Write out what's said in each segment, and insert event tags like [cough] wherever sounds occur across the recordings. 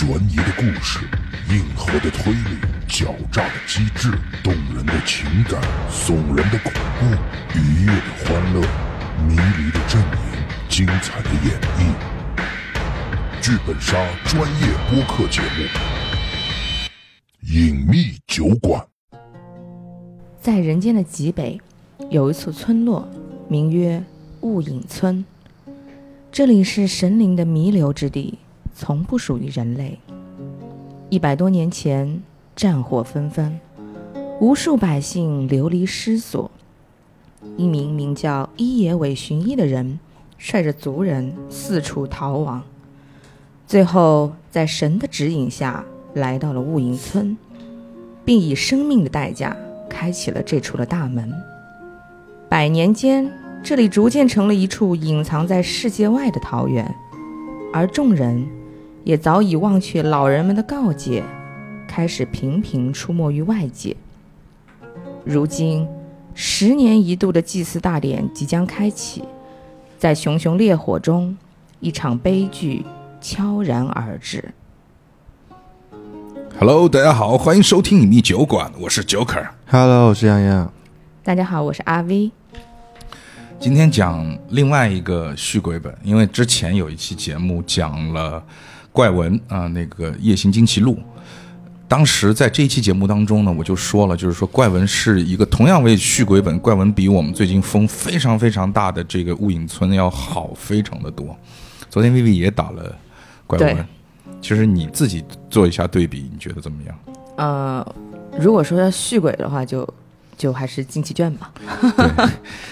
悬疑的故事，硬核的推理，狡诈的机智，动人的情感，耸人的恐怖，愉悦的欢乐，迷离的阵营，精彩的演绎。剧本杀专业播客节目，《隐秘酒馆》。在人间的极北，有一处村落，名曰雾隐村。这里是神灵的弥留之地，从不属于人类。一百多年前，战火纷纷，无数百姓流离失所。一名名叫伊野尾寻一的人，率着族人四处逃亡，最后在神的指引下来到了雾隐村，并以生命的代价开启了这处的大门。百年间。这里逐渐成了一处隐藏在世界外的桃源，而众人也早已忘却老人们的告诫，开始频频出没于外界。如今，十年一度的祭祀大典即将开启，在熊熊烈火中，一场悲剧悄然而至。Hello，大家好，欢迎收听隐秘酒馆，我是 Joker。Hello，我是洋洋。大家好，我是阿 V。今天讲另外一个续鬼本，因为之前有一期节目讲了怪文啊，那个《夜行惊奇录》。当时在这一期节目当中呢，我就说了，就是说怪文是一个同样为续鬼本，怪文比我们最近风非常非常大的这个雾影村要好非常的多。昨天 Vivi 也打了怪文，其实你自己做一下对比，你觉得怎么样？呃，如果说要续鬼的话，就。就还是惊奇卷吧。对，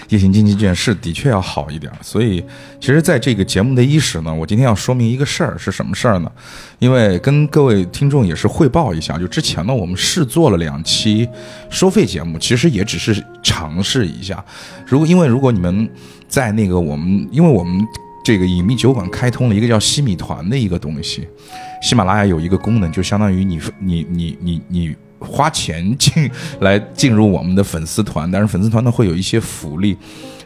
夜行惊奇卷是的确要好一点。所以，其实，在这个节目的伊始呢，我今天要说明一个事儿是什么事儿呢？因为跟各位听众也是汇报一下，就之前呢，我们试做了两期收费节目，其实也只是尝试一下。如果因为如果你们在那个我们，因为我们这个隐秘酒馆开通了一个叫西米团的一个东西，喜马拉雅有一个功能，就相当于你你你你你。花钱进来进入我们的粉丝团，但是粉丝团呢会有一些福利，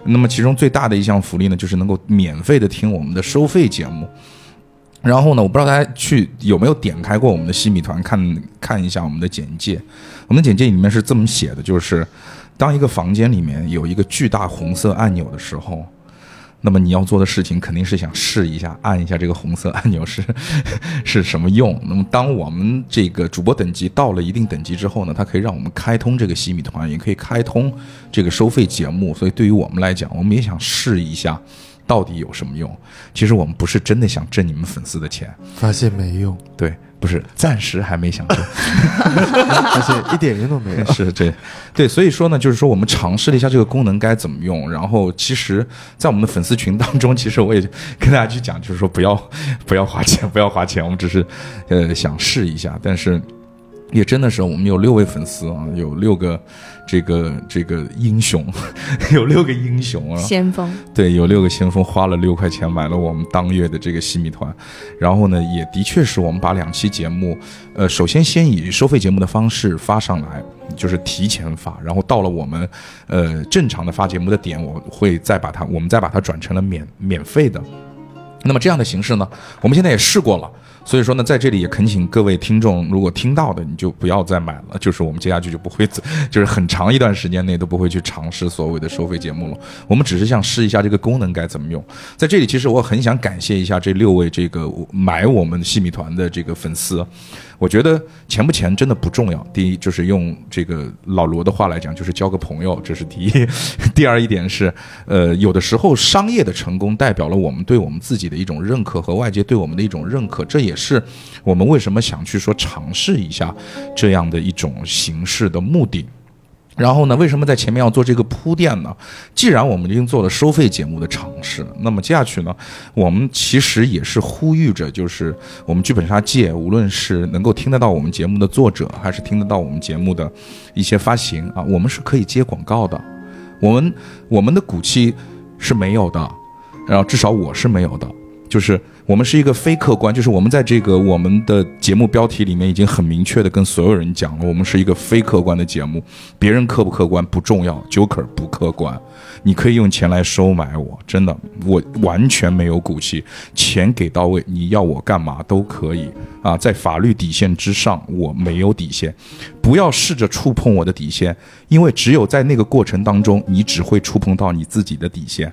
那么其中最大的一项福利呢，就是能够免费的听我们的收费节目。然后呢，我不知道大家去有没有点开过我们的西米团看看一下我们的简介，我们的简介里面是这么写的，就是当一个房间里面有一个巨大红色按钮的时候。那么你要做的事情肯定是想试一下，按一下这个红色按钮是 [laughs] 是什么用。那么当我们这个主播等级到了一定等级之后呢，它可以让我们开通这个西米团，也可以开通这个收费节目。所以对于我们来讲，我们也想试一下。到底有什么用？其实我们不是真的想挣你们粉丝的钱，发现没用。对，不是，暂时还没想通，[laughs] 而且一点用都没有。[laughs] 是，对，对，所以说呢，就是说我们尝试了一下这个功能该怎么用。然后，其实，在我们的粉丝群当中，其实我也跟大家去讲，就是说不要不要花钱，不要花钱，我们只是呃想试一下。但是。也真的是，我们有六位粉丝啊，有六个这个这个英雄，[laughs] 有六个英雄啊，先锋对，有六个先锋花了六块钱买了我们当月的这个西米团，然后呢，也的确是我们把两期节目，呃，首先先以收费节目的方式发上来，就是提前发，然后到了我们呃正常的发节目的点，我会再把它，我们再把它转成了免免费的。那么这样的形式呢，我们现在也试过了。所以说呢，在这里也恳请各位听众，如果听到的，你就不要再买了。就是我们接下去就不会，[laughs] 就是很长一段时间内都不会去尝试所谓的收费节目了。我们只是想试一下这个功能该怎么用。在这里，其实我很想感谢一下这六位这个买我们细米团的这个粉丝。我觉得钱不钱真的不重要。第一，就是用这个老罗的话来讲，就是交个朋友，这是第一。[laughs] 第二一点是，呃，有的时候商业的成功代表了我们对我们自己的一种认可和外界对我们的一种认可，这也是我们为什么想去说尝试一下这样的一种形式的目的。然后呢？为什么在前面要做这个铺垫呢？既然我们已经做了收费节目的尝试，那么接下去呢，我们其实也是呼吁着，就是我们剧本杀界，无论是能够听得到我们节目的作者，还是听得到我们节目的一些发行啊，我们是可以接广告的。我们我们的骨气是没有的，然后至少我是没有的。就是我们是一个非客观，就是我们在这个我们的节目标题里面已经很明确的跟所有人讲了，我们是一个非客观的节目，别人客不客观不重要，Joker 不客观，你可以用钱来收买我，真的，我完全没有骨气，钱给到位，你要我干嘛都可以。啊，在法律底线之上，我没有底线，不要试着触碰我的底线，因为只有在那个过程当中，你只会触碰到你自己的底线。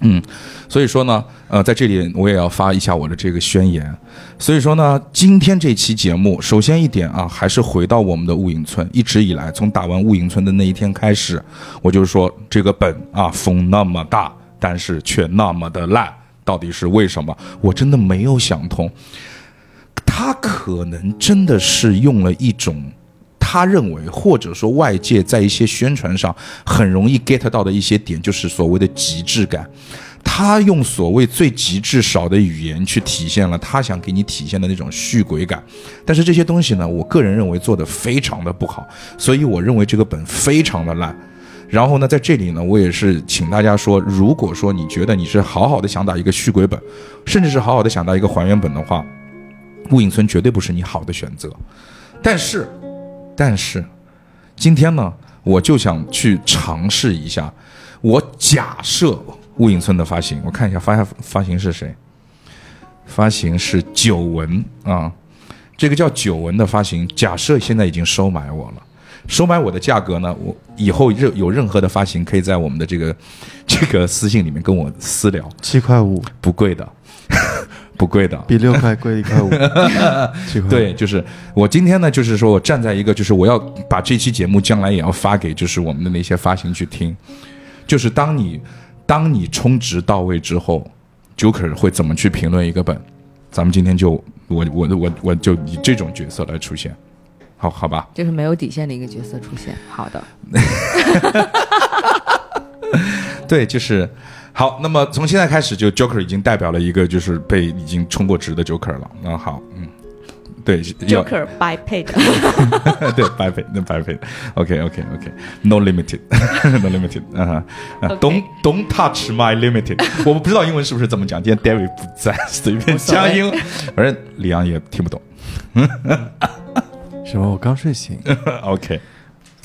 嗯，所以说呢，呃，在这里我也要发一下我的这个宣言。所以说呢，今天这期节目，首先一点啊，还是回到我们的雾影村。一直以来，从打完雾影村的那一天开始，我就说这个本啊，风那么大，但是却那么的烂，到底是为什么？我真的没有想通。他可能真的是用了一种。他认为，或者说外界在一些宣传上很容易 get 到的一些点，就是所谓的极致感。他用所谓最极致少的语言去体现了他想给你体现的那种续鬼感。但是这些东西呢，我个人认为做的非常的不好，所以我认为这个本非常的烂。然后呢，在这里呢，我也是请大家说，如果说你觉得你是好好的想打一个续鬼本，甚至是好好的想打一个还原本的话，雾影村绝对不是你好的选择。但是。但是，今天呢，我就想去尝试一下。我假设雾隐村的发行，我看一下发发行是谁？发行是九文啊，这个叫九文的发行。假设现在已经收买我了，收买我的价格呢？我以后任有任何的发行，可以在我们的这个这个私信里面跟我私聊。七块五，不贵的。不贵的，比六块贵一 [laughs] 块五。对，就是我今天呢，就是说我站在一个，就是我要把这期节目将来也要发给，就是我们的那些发行去听。就是当你当你充值到位之后，Joker 会怎么去评论一个本？咱们今天就我我我我就以这种角色来出现，好好吧？就是没有底线的一个角色出现。好的。[laughs] [laughs] 对，就是。好，那么从现在开始，就 Joker 已经代表了一个就是被已经充过值的 Joker 了。那好，嗯，对，Joker by paid，对，by paid，那 by paid，OK，OK，OK，No limited，No limited，啊，Don't Don't touch my limited，我不知道英文是不是这么讲。今天 David 不在，随便讲英，反正李阳也听不懂。什么？我刚睡醒。OK，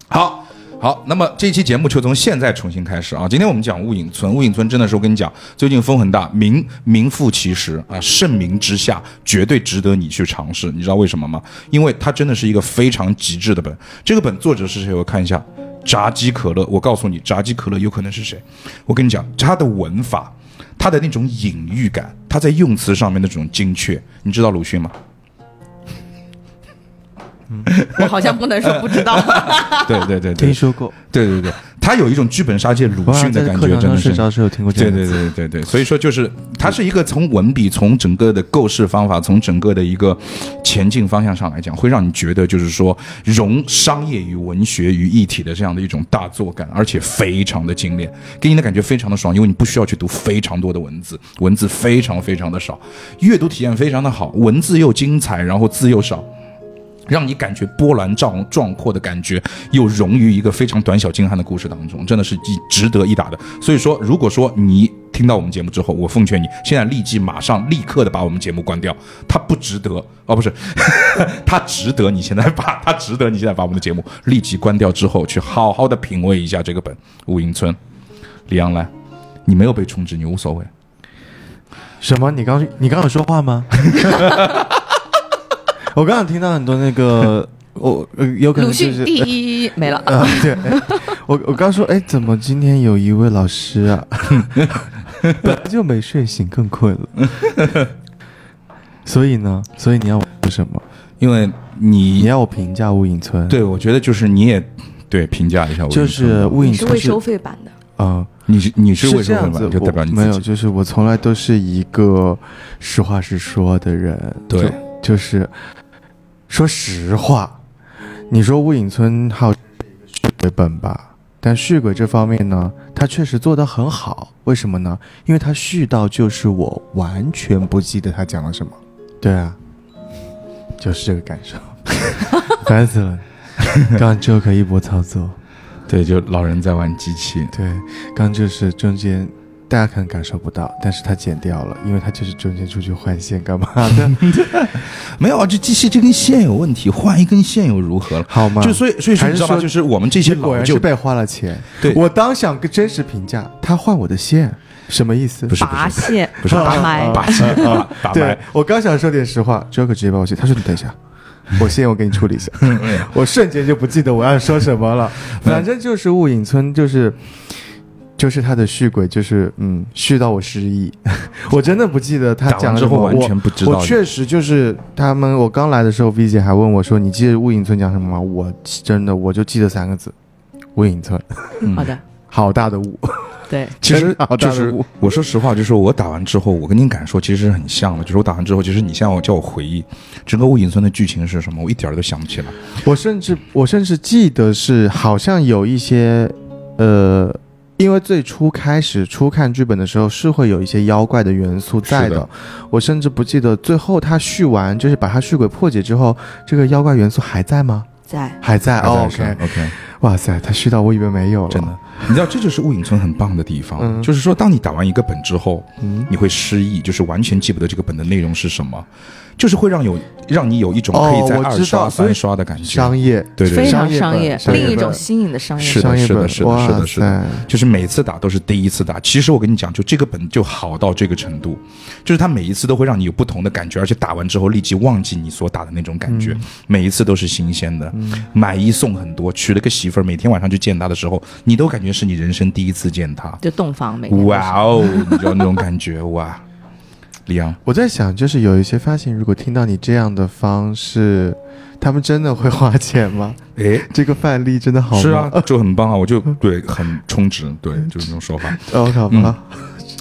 好。好，那么这期节目就从现在重新开始啊！今天我们讲雾隐村，雾隐村真的是我跟你讲，最近风很大，名名副其实啊，盛名之下，绝对值得你去尝试。你知道为什么吗？因为它真的是一个非常极致的本。这个本作者是谁？我看一下，炸鸡可乐。我告诉你，炸鸡可乐有可能是谁？我跟你讲，他的文法，他的那种隐喻感，他在用词上面的这种精确，你知道鲁迅吗？我好像不能说不知道。[laughs] 对对对，听说过。对对对，他有一种剧本杀界鲁迅的感觉，真的是。是有听过。对对对对对，所以说就是他是一个从文笔、从整个的构式方法、从整个的一个前进方向上来讲，会让你觉得就是说融商业与文学于一体的这样的一种大作感，而且非常的精炼，给你的感觉非常的爽，因为你不需要去读非常多的文字，文字非常非常的少，阅读体验非常的好，文字又精彩，然后字又少。让你感觉波澜壮壮阔的感觉，又融于一个非常短小精悍的故事当中，真的是一值得一打的。所以说，如果说你听到我们节目之后，我奉劝你现在立即马上立刻的把我们节目关掉，它不值得哦，不是，[laughs] 它值得你现在把它值得你现在把我们的节目立即关掉之后，去好好的品味一下这个本《雾隐村》。李阳来，你没有被充值，你无所谓。什么？你刚你刚有说话吗？[laughs] 我刚刚听到很多那个，[laughs] 我有可能就是第一没了 [laughs] 啊！对，我我刚说，哎，怎么今天有一位老师啊？[laughs] 本来就没睡醒，更困了。所以呢，所以你要说什么？因为你你要我评价雾隐村？对，我觉得就是你也对评价一下。就是雾隐村是未收费版的啊？你是你是未收费版，就代表你没有？就是我从来都是一个实话实说的人。对，就是。说实话，你说《雾隐村》还有续鬼本吧？但续鬼这方面呢，他确实做得很好。为什么呢？因为他续到就是我完全不记得他讲了什么。对啊，[laughs] 就是这个感受，[laughs] 烦死了。刚 Joker 一波操作，对，就老人在玩机器。对，刚就是中间大家可能感受不到，但是他剪掉了，因为他就是中间出去换线干嘛的，[laughs] 没有啊，这机器这根线有问题，换一根线又如何了？好吗？就所以所以说还是你知道吗？说就是我们这些果老旧然是被花了钱。对我当想个真实评价，他换我的线，什么意思？不是不拔线，不是 [laughs] 拔麦，对，我刚想说点实话，Joker 直接把我线，他说你等一下，我线我给你处理一下，[laughs] 我瞬间就不记得我要说什么了，反正就是雾隐村，就是就是他的续鬼，就是嗯续到我失忆，[laughs] 我真的不记得他讲了什么，之后完我全不知道我确实就是他们，我刚来的时候，V 姐还问我说：“你记得雾隐村讲什么吗？”我真的我就记得三个字：雾隐村，嗯好的，好大的雾。对，[laughs] 其实真的好大就是的雾我说实话，就是我打完之后，我跟您感受其实是很像的。就是我打完之后，其实你现在我叫我回忆整个《雾隐村》的剧情是什么，我一点儿都想不起来。我甚至我甚至记得是好像有一些，呃，因为最初开始初看剧本的时候是会有一些妖怪的元素在的，的。我甚至不记得最后他续完，就是把他续鬼破解之后，这个妖怪元素还在吗？在。还在哦还在，OK，OK，哇塞，他虚到我以为没有了，真的，你知道这就是《雾隐村》很棒的地方，嗯就是说，当你打完一个本之后，嗯，你会失忆，就是完全记不得这个本的内容是什么，就是会让有让你有一种可以在二刷、三刷的感觉。商业对对对，非常商业另一种新颖的商业。是的商业本，是的是的是的是的就是每次打都是第一次打。其实我跟你讲，就这个本就好到这个程度，就是它每一次都会让你有不同的感觉，而且打完之后立即忘记你所打的那种感觉，每一次都是新鲜的。买一送很多，取了个媳妇儿，每天晚上去见他的时候，你都感觉是你人生第一次见他。就洞房每天哇哦，你知道那种感觉哇，李阳。我在想，就是有一些发型，如果听到你这样的方式，他们真的会花钱吗？哎，这个范例真的好吗？是啊，就很棒啊！我就对很充值，对，就是这种说法。哦，好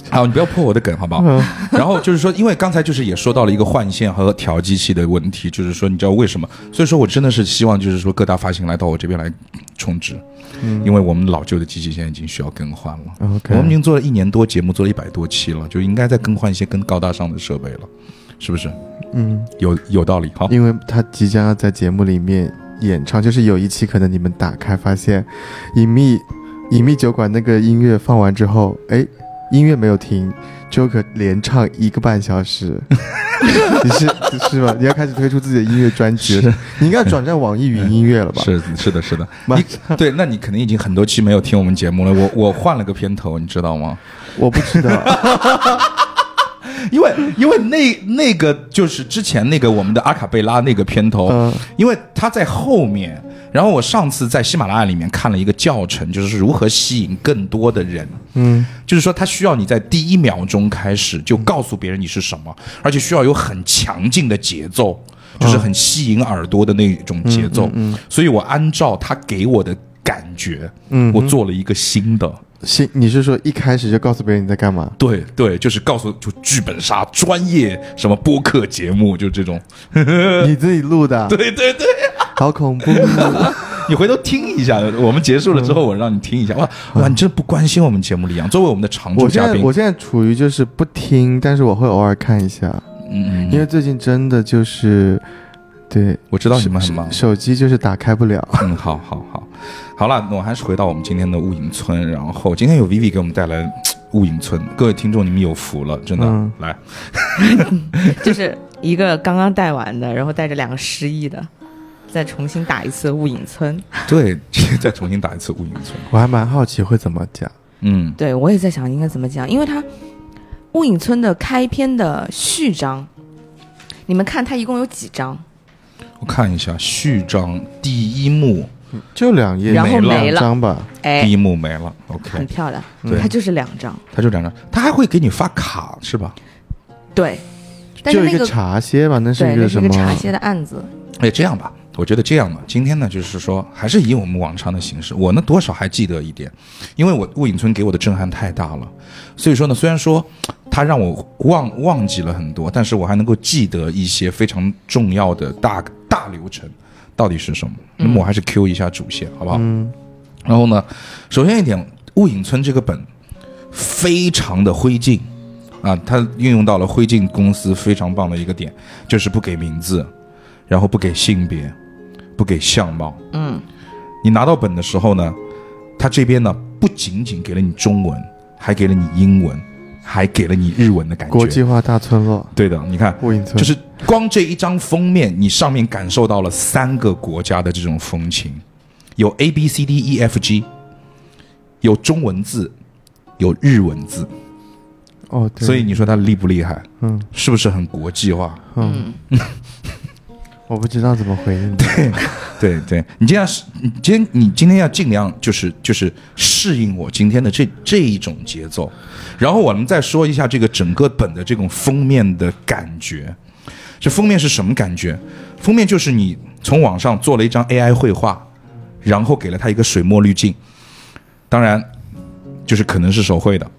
好，你不要破我的梗，好不好？嗯 [laughs] 然后就是说，因为刚才就是也说到了一个换线和调机器的问题，就是说，你知道为什么？所以说我真的是希望，就是说各大发行来到我这边来充值，嗯因为我们老旧的机器现在已经需要更换了。，OK，我们已经做了一年多节目，做了一百多期了，就应该再更换一些更高大上的设备了，是不是？嗯，有有道理。好，因为他即将要在节目里面演唱，就是有一期可能你们打开发现，隐秘隐秘酒馆那个音乐放完之后，哎，音乐没有停，Joker 连唱一个半小时，[laughs] 你是是吧？你要开始推出自己的音乐专辑了，你应该转战网易云音乐了吧？是是的，是的。[laughs] 你对，那你肯定已经很多期没有听我们节目了。我我换了个片头，你知道吗？我不知道，[laughs] [laughs] 因为因为那那个就是之前那个我们的阿卡贝拉那个片头，嗯因为它在后面。然后我上次在喜马拉雅里面看了一个教程，就是如何吸引更多的人。嗯就是说，它需要你在第一秒钟开始就告诉别人你是什么，而且需要有很强劲的节奏，就是很吸引耳朵的那种节奏。所以我按照他给我的感觉，嗯我做了一个新的。新，你是说一开始就告诉别人你在干嘛？对对，就是告诉就剧本杀专业什么播客节目，就这种。[laughs] 你自己录的？对对对，好恐怖！[laughs] 你回头听一下，我们结束了之后，我让你听一下。哇哇，你真的不关心我们节目里阳，作为我们的常驻嘉宾，在我现在处于就是不听，但是我会偶尔看一下，嗯嗯，因为最近真的就是，对，我知道你们很忙手。手机就是打开不了。嗯，好好好，好了，那我还是回到我们今天的雾隐村。然后今天有 Vivi 给我们带来 [tsk] 雾隐村，各位听众你们有福了，真的。嗯来，[laughs] 就是一个刚刚带完的，然后带着两个失忆的，再重新打一次雾隐村。对，再重新打一次雾隐村。[laughs] 我还蛮好奇会怎么讲。嗯，对我也在想应该怎么讲，因为它雾隐村的开篇的序章，你们看它一共有几章？我看一下序章第一幕，就两页，然后两没了张吧。哎第，一幕没了。很 OK，很漂亮，对它就是两张。它就两张，它还会给你发卡是吧？对，但是那个就一个茶歇吧，那是对，那是一个什么？茶歇的案子。哎，这样吧，我觉得这样吧，今天呢，就是说还是以我们往常的形式。我呢，多少还记得一点，因为我雾隐村给我的震撼太大了，所以说呢，虽然说它让我忘忘记了很多，但是我还能够记得一些非常重要的大大流程到底是什么。那么我还是 Q 一下主线，好不好？嗯然后呢，首先一点，雾隐村这个本非常的灰烬啊，它运用到了灰烬公司非常棒的一个点，就是不给名字，然后不给性别，不给相貌。嗯，你拿到本的时候呢，它这边呢不仅仅给了你中文，还给了你英文，还给了你日文的感觉。国际化大村落，对的，你看，雾隐村就是光这一张封面，你上面感受到了三个国家的这种风情，有 A B C D E F G，有中文字，有日文字，哦，对所以你说它厉不厉害？嗯是不是很国际化？嗯，[laughs] 我不知道怎么回应你。对对，你今天是，你今天你今天要尽量就是就是适应我今天的这这一种节奏，然后我们再说一下这个整个本的这种封面的感觉。这封面是什么感觉？封面就是你从网上做了一张 AI 绘画，然后给了它一个水墨滤镜，当然就是可能是手绘的。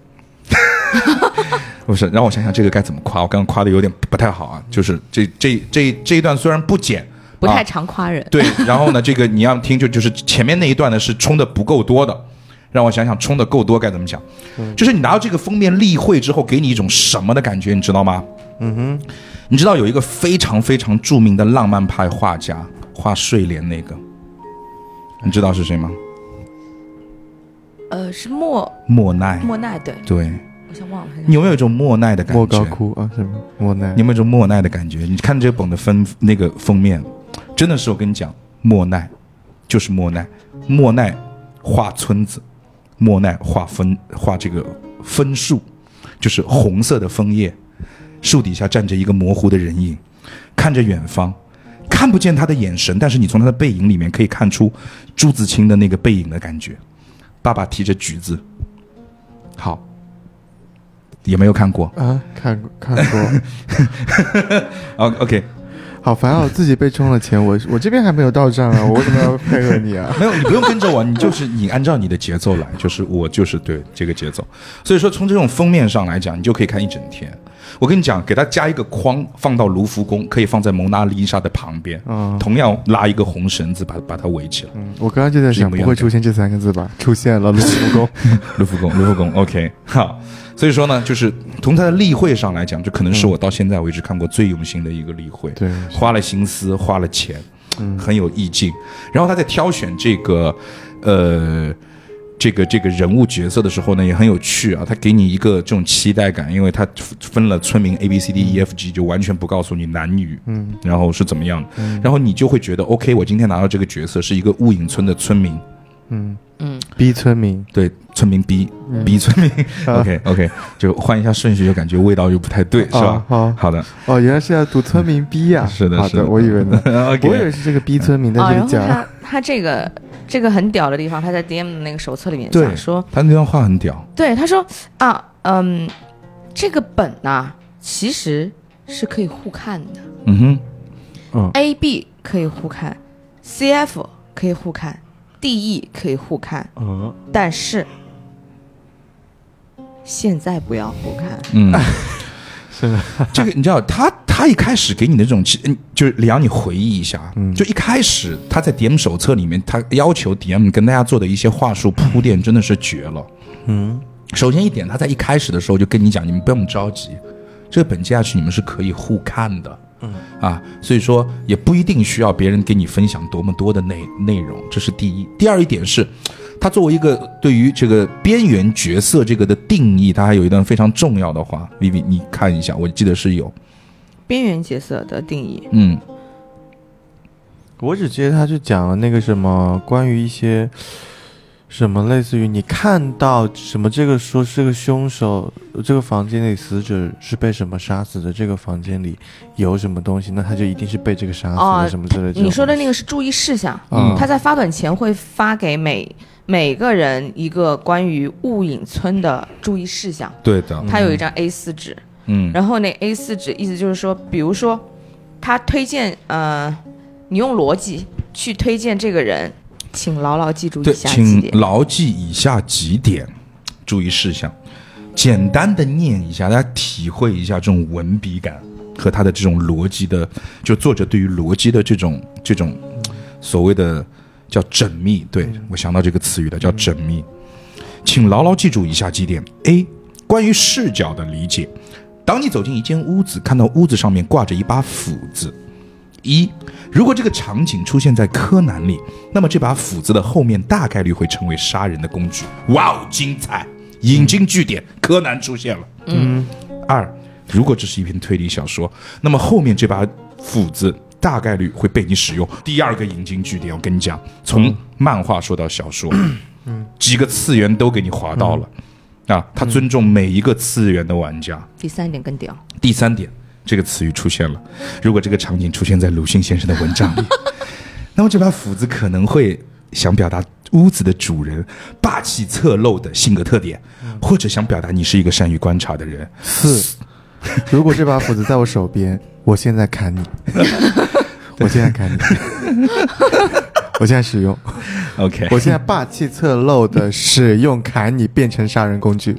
[laughs] 不是，让我想想这个该怎么夸。我刚刚夸的有点不太好啊，就是这这这这一段虽然不剪，不太啊常夸人。对，然后呢，这个你要听就就是前面那一段呢是充的不够多的，让我想想充的够多该怎么讲。就是你拿到这个封面例会之后，给你一种什么的感觉，你知道吗？嗯哼，你知道有一个非常非常著名的浪漫派画家画睡莲那个，你知道是谁吗？呃，是莫莫奈。莫奈对，对，我想忘了你有没有一种莫奈的感觉？莫高窟啊，什么莫奈你有没有一种莫奈的感觉？你看这本的封那个封面，真的是我跟你讲，莫奈就是莫奈，莫奈画村子，莫奈画分画这个分树，就是红色的枫叶，树底下站着一个模糊的人影，看着远方，看不见他的眼神，但是你从他的背影里面可以看出朱自清的那个背影的感觉。爸爸提着橘子，好，也没有看过。啊，看过看过，哦，OK，[laughs] 好烦啊！我自己被充了钱，我我这边还没有到账啊，我为什么要配合你啊？[laughs] 没有，你不用跟着我，你就是你按照你的节奏来，就是我就是对这个节奏。所以说，从这种封面上来讲，你就可以看一整天。我跟你讲，给他加一个框，放到卢浮宫，可以放在蒙娜丽莎的旁边，嗯同样拉一个红绳子把把它围起来。嗯，我刚刚就在想，不会出现这三个字吧？出现了，卢浮宫。[laughs] 卢浮宫，卢浮宫，OK，好。所以说呢，就是从他的例会上来讲，这可能是我到现在为止看过最用心的一个例会。对，花了心思，花了钱，嗯很有意境。然后他在挑选这个，呃，这个这个人物角色的时候呢，也很有趣啊。他给你一个这种期待感，因为他分了村民 A B C D E F G，就完全不告诉你男女，嗯，然后是怎么样，然后你就会觉得 OK，我今天拿到这个角色是一个雾隐村的村民，嗯。嗯，逼村民，对，村民 B、B 村民。[laughs] 啊，OK OK，就换一下顺序，就感觉味道就不太对，是吧？啊好。好的，哦，原来是要读村民逼呀、是的是的。我以为呢。我以为是这个逼村民在啊，然后这里讲。他他这个这个很屌的地方，他在 DM 的那个手册里面对讲说，他那段话很屌，对他说啊，嗯，这个本呐、其实是可以互看的嗯哼。嗯，，A B 可以互看，CF 可以互看，DE 可以互看，嗯，但是现在不要互看。嗯，[laughs] 是。的，这个你知道，他他一开始给你的这种，其嗯就是李阳，你回忆一下，嗯。就一开始他在 DM 手册里面，他要求 DM 跟大家做的一些话术铺垫，真的是绝了。嗯。首先一点，他在一开始的时候就跟你讲，你们不用着急，这个本接下去你们是可以互看的。嗯。啊，所以说也不一定需要别人给你分享多么多的内内容，这是第一。第二一点是，他作为一个对于这个边缘角色这个的定义，他还有一段非常重要的话，Vivi 你看一下，我记得是有，边缘角色的定义，嗯。我只记得他就讲了那个什么关于一些什么类似于你看到什么这个说这个凶手这个房间里死者是被什么杀死的，这个房间里有什么东西，那他就一定是被这个杀死的、哦什么之类的。你说的那个是注意事项，嗯。他在发短前会发给每每个人一个关于雾隐村的注意事项，对的，他有一张 A 4纸，嗯。然后那 A 4纸意思就是说，比如说他推荐呃，你用逻辑去推荐这个人，请牢牢记住对，以下几请点。牢记以下几点注意事项，简单的念一下，大家体会一下这种文笔感和他的这种逻辑的，就作者对于逻辑的这种这种所谓的叫缜密。对我想到这个词语了，叫缜密。请牢牢记住以下几点：A. 关于视角的理解。当你走进一间屋子，看到屋子上面挂着一把斧子，一，如果这个场景出现在柯南里，那么这把斧子的后面大概率会成为杀人的工具。哇哦，精彩！引经据典，柯南出现了。嗯，二，如果这是一篇推理小说，那么后面这把斧子大概率会被你使用。第二个引经据典，我跟你讲，从漫画说到小说，嗯，几个次元都给你划到了。啊，他尊重每一个次元的玩家。第三点更屌，第三点，这个词语出现了。如果这个场景出现在鲁迅先生的文章里，[laughs] 那么这把斧子可能会想表达屋子的主人霸气侧漏的性格特点，或者想表达你是一个善于观察的人。四，如果这把斧子在我手边，我现在砍你，[laughs] 我现在砍你，[laughs] 我现在使用，OK，我现在霸气侧漏的使用砍你变成杀人工具。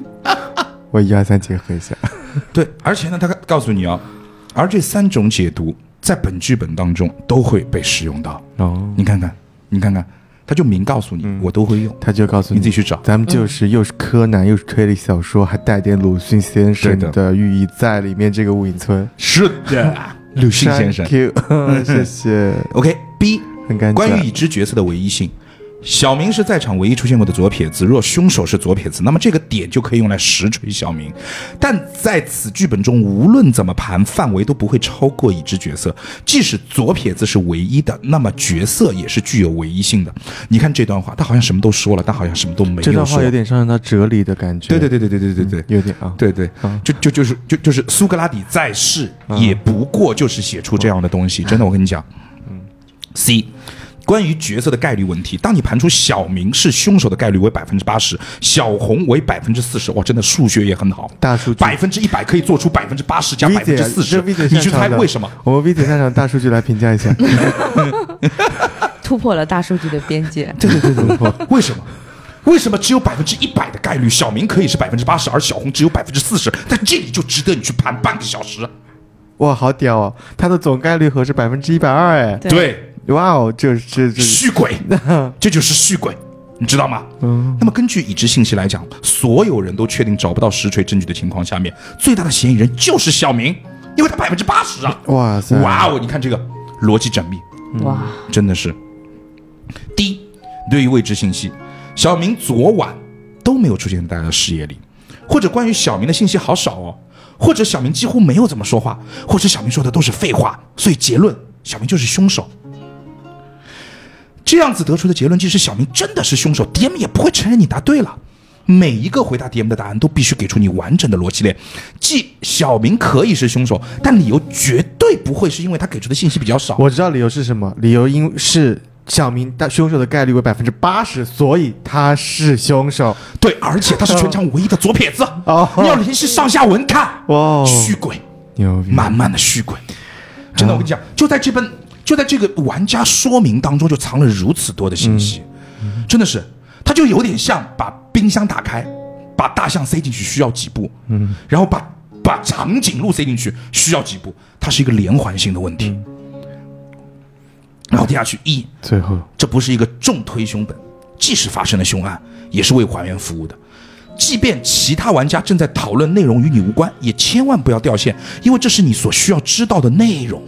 我一二三结合一下，[laughs] 对，而且呢，他告诉你啊，而这三种解读在本剧本当中都会被使用到。哦，你看看，你看看，他就明告诉你，我都会用，他就告诉你你自己去找。咱们就是又是柯南又是推理小说，还带点鲁迅先生的的寓意在里面。这个雾隐村，是的，[laughs] [laughs] 鲁迅先生 you，谢谢，OK，B，很感关于。已知角色的唯一性，小明是在场唯一出现过的左撇子。若凶手是左撇子，那么这个点就可以用来实锤小明。但在此剧本中，无论怎么盘，范围都不会超过已知角色。即使左撇子是唯一的，那么角色也是具有唯一性的。你看这段话，他好像什么都说了，但好像什么都没有说。这段话有点上升到哲理的感觉。对对对对对对对对。有点啊。对对啊，就就就是就就是苏格拉底在世，也不过就是写出这样的东西。真的，我跟你讲嗯，C，关于角色的概率问题，当你盘出小明是凶手的概率为百分之八十，小红为百分之四十，哇，真的数学也很好，大数据百分之一百可以做出百分之八十加百分之四十你去猜为什么？？我们 V 姐擅长大数据来评价一下。突破了大数据的边界。[laughs] 对对对对对，为什么？为什么只有百分之一百的概率，小明可以是百分之八十，而小红只有百分之四十？但这里就值得你去盘半个小时。哇，好屌哦！它的总概率和是百分之一百二哎。对对，哇哦，这这这续鬼，[laughs] 这就是续鬼，你知道吗？嗯，那么根据已知信息来讲，所有人都确定找不到实锤证据的情况下面，最大的嫌疑人就是小明，因为他百分之八十啊！哇塞，哇哦，你看这个逻辑缜密，哇，真的是。第一，对于未知信息，小明昨晚都没有出现在大家的视野里，或者关于小明的信息好少哦，或者小明几乎没有怎么说话，或者小明说的都是废话，所以结论小明就是凶手。这样子得出的结论，即使小明真的是凶手，DM 也不会承认你答对了。每一个回答 DM 的答案都必须给出你完整的逻辑链，即小明可以是凶手，但理由绝对不会是因为他给出的信息比较少。我知道理由是什么，理由因是小明的凶手的概率为百分之八十，所以他是凶手。对，而且他是全场唯一的左撇子。[laughs] 哦你要联系上下文看，哇哦，续鬼，牛逼！满满的虚鬼。真的，我跟你讲，就在这本，就在这个玩家说明当中，就藏了如此多的信息，真的是，它就有点像把冰箱打开，把大象塞进去需要几步，嗯，然后把把长颈鹿塞进去需要几步，它是一个连环性的问题。然后接下去一，最后这不是一个重推凶本，即使发生了凶案，也是为还原服务的。即便其他玩家正在讨论内容与你无关，也千万不要掉线，因为这是你所需要知道的内容。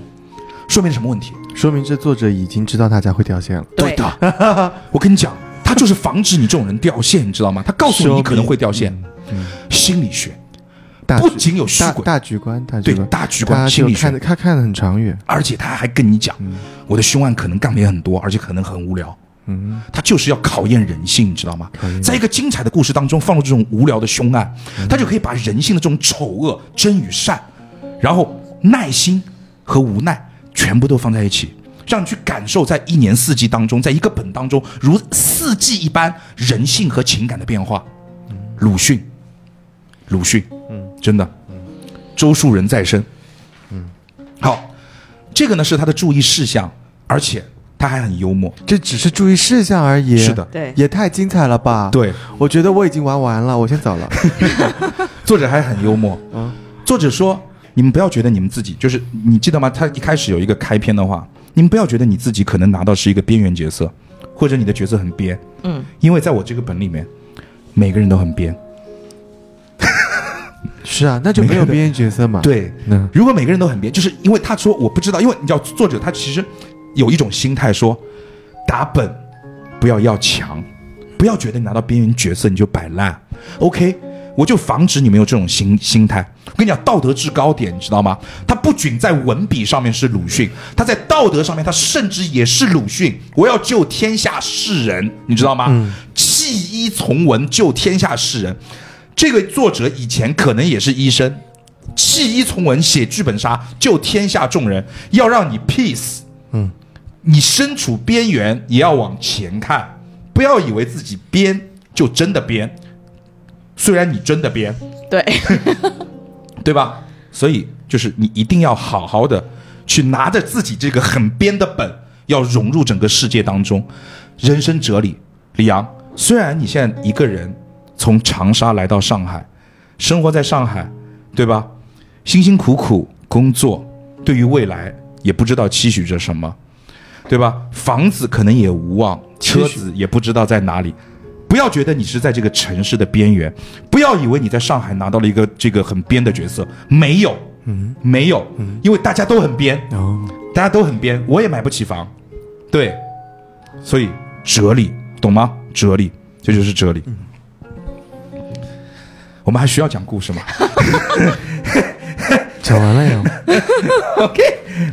说明什么问题？说明这作者已经知道大家会掉线了。对的，[laughs] 我跟你讲，他就是防止你这种人掉线，你 [laughs] 知道吗？他告诉你你可能会掉线。心理学不仅有虚鬼，大大局观，大局对，大局观心理学就看得他看的很长远。而且他还跟你讲，我的凶案可能干的也很多，而且可能很无聊。嗯，他就是要考验人性，你知道吗？在一个精彩的故事当中放入这种无聊的凶案，他就可以把人性的这种丑恶、真与善，然后耐心和无奈全部都放在一起，让你去感受在一年四季当中，在一个本当中如四季一般人性和情感的变化。鲁迅，鲁迅，嗯，真的，嗯周树人再生，嗯，好，这个呢是他的注意事项，而且他还很幽默。这只是注意事项而已。是的，对，也太精彩了吧！，对，我觉得我已经玩完了，我先走了。[laughs] 作者还很幽默。嗯作者说：“你们不要觉得你们自己就是，你记得吗？他一开始有一个开篇的话，你们不要觉得你自己可能拿到是一个边缘角色，或者你的角色很边，嗯，因为在我这个本里面，每个人都很边。[laughs] 是啊，那就没有边缘角色嘛。，对，嗯如果每个人都很边，就是因为他说我不知道，因为你知道作者他其实有一种心态说，打本不要要强，不要觉得你拿到边缘角色你就摆烂，OK，我就防止你们有这种心心态。我跟你讲，道德制高点，你知道吗？他不仅在文笔上面是鲁迅，他在道德上面，他甚至也是鲁迅。我要救天下世人，你知道吗？弃医从文，救天下世人。这个作者以前可能也是医生，弃医从文，写剧本杀，救天下众人，要让你 peace。嗯，你身处边缘，也要往前看，不要以为自己编就真的编，虽然你真的编，对，[laughs] 对吧？所以就是你一定要好好的去拿着自己这个很编的本，要融入整个世界当中。人生哲理，李阳，虽然你现在一个人从长沙来到上海，生活在上海，对吧？辛辛苦苦工作，对于未来也不知道期许着什么，对吧？房子可能也无望，车子也不知道在哪里。不要觉得你是在这个城市的边缘，不要以为你在上海拿到了一个这个很边的角色，没有，嗯，没有，嗯因为大家都很边，哦，大家都很边，我也买不起房，对，所以哲理懂吗？哲理，这就是哲理。我们还需要讲故事吗讲完了呀，[laughs] OK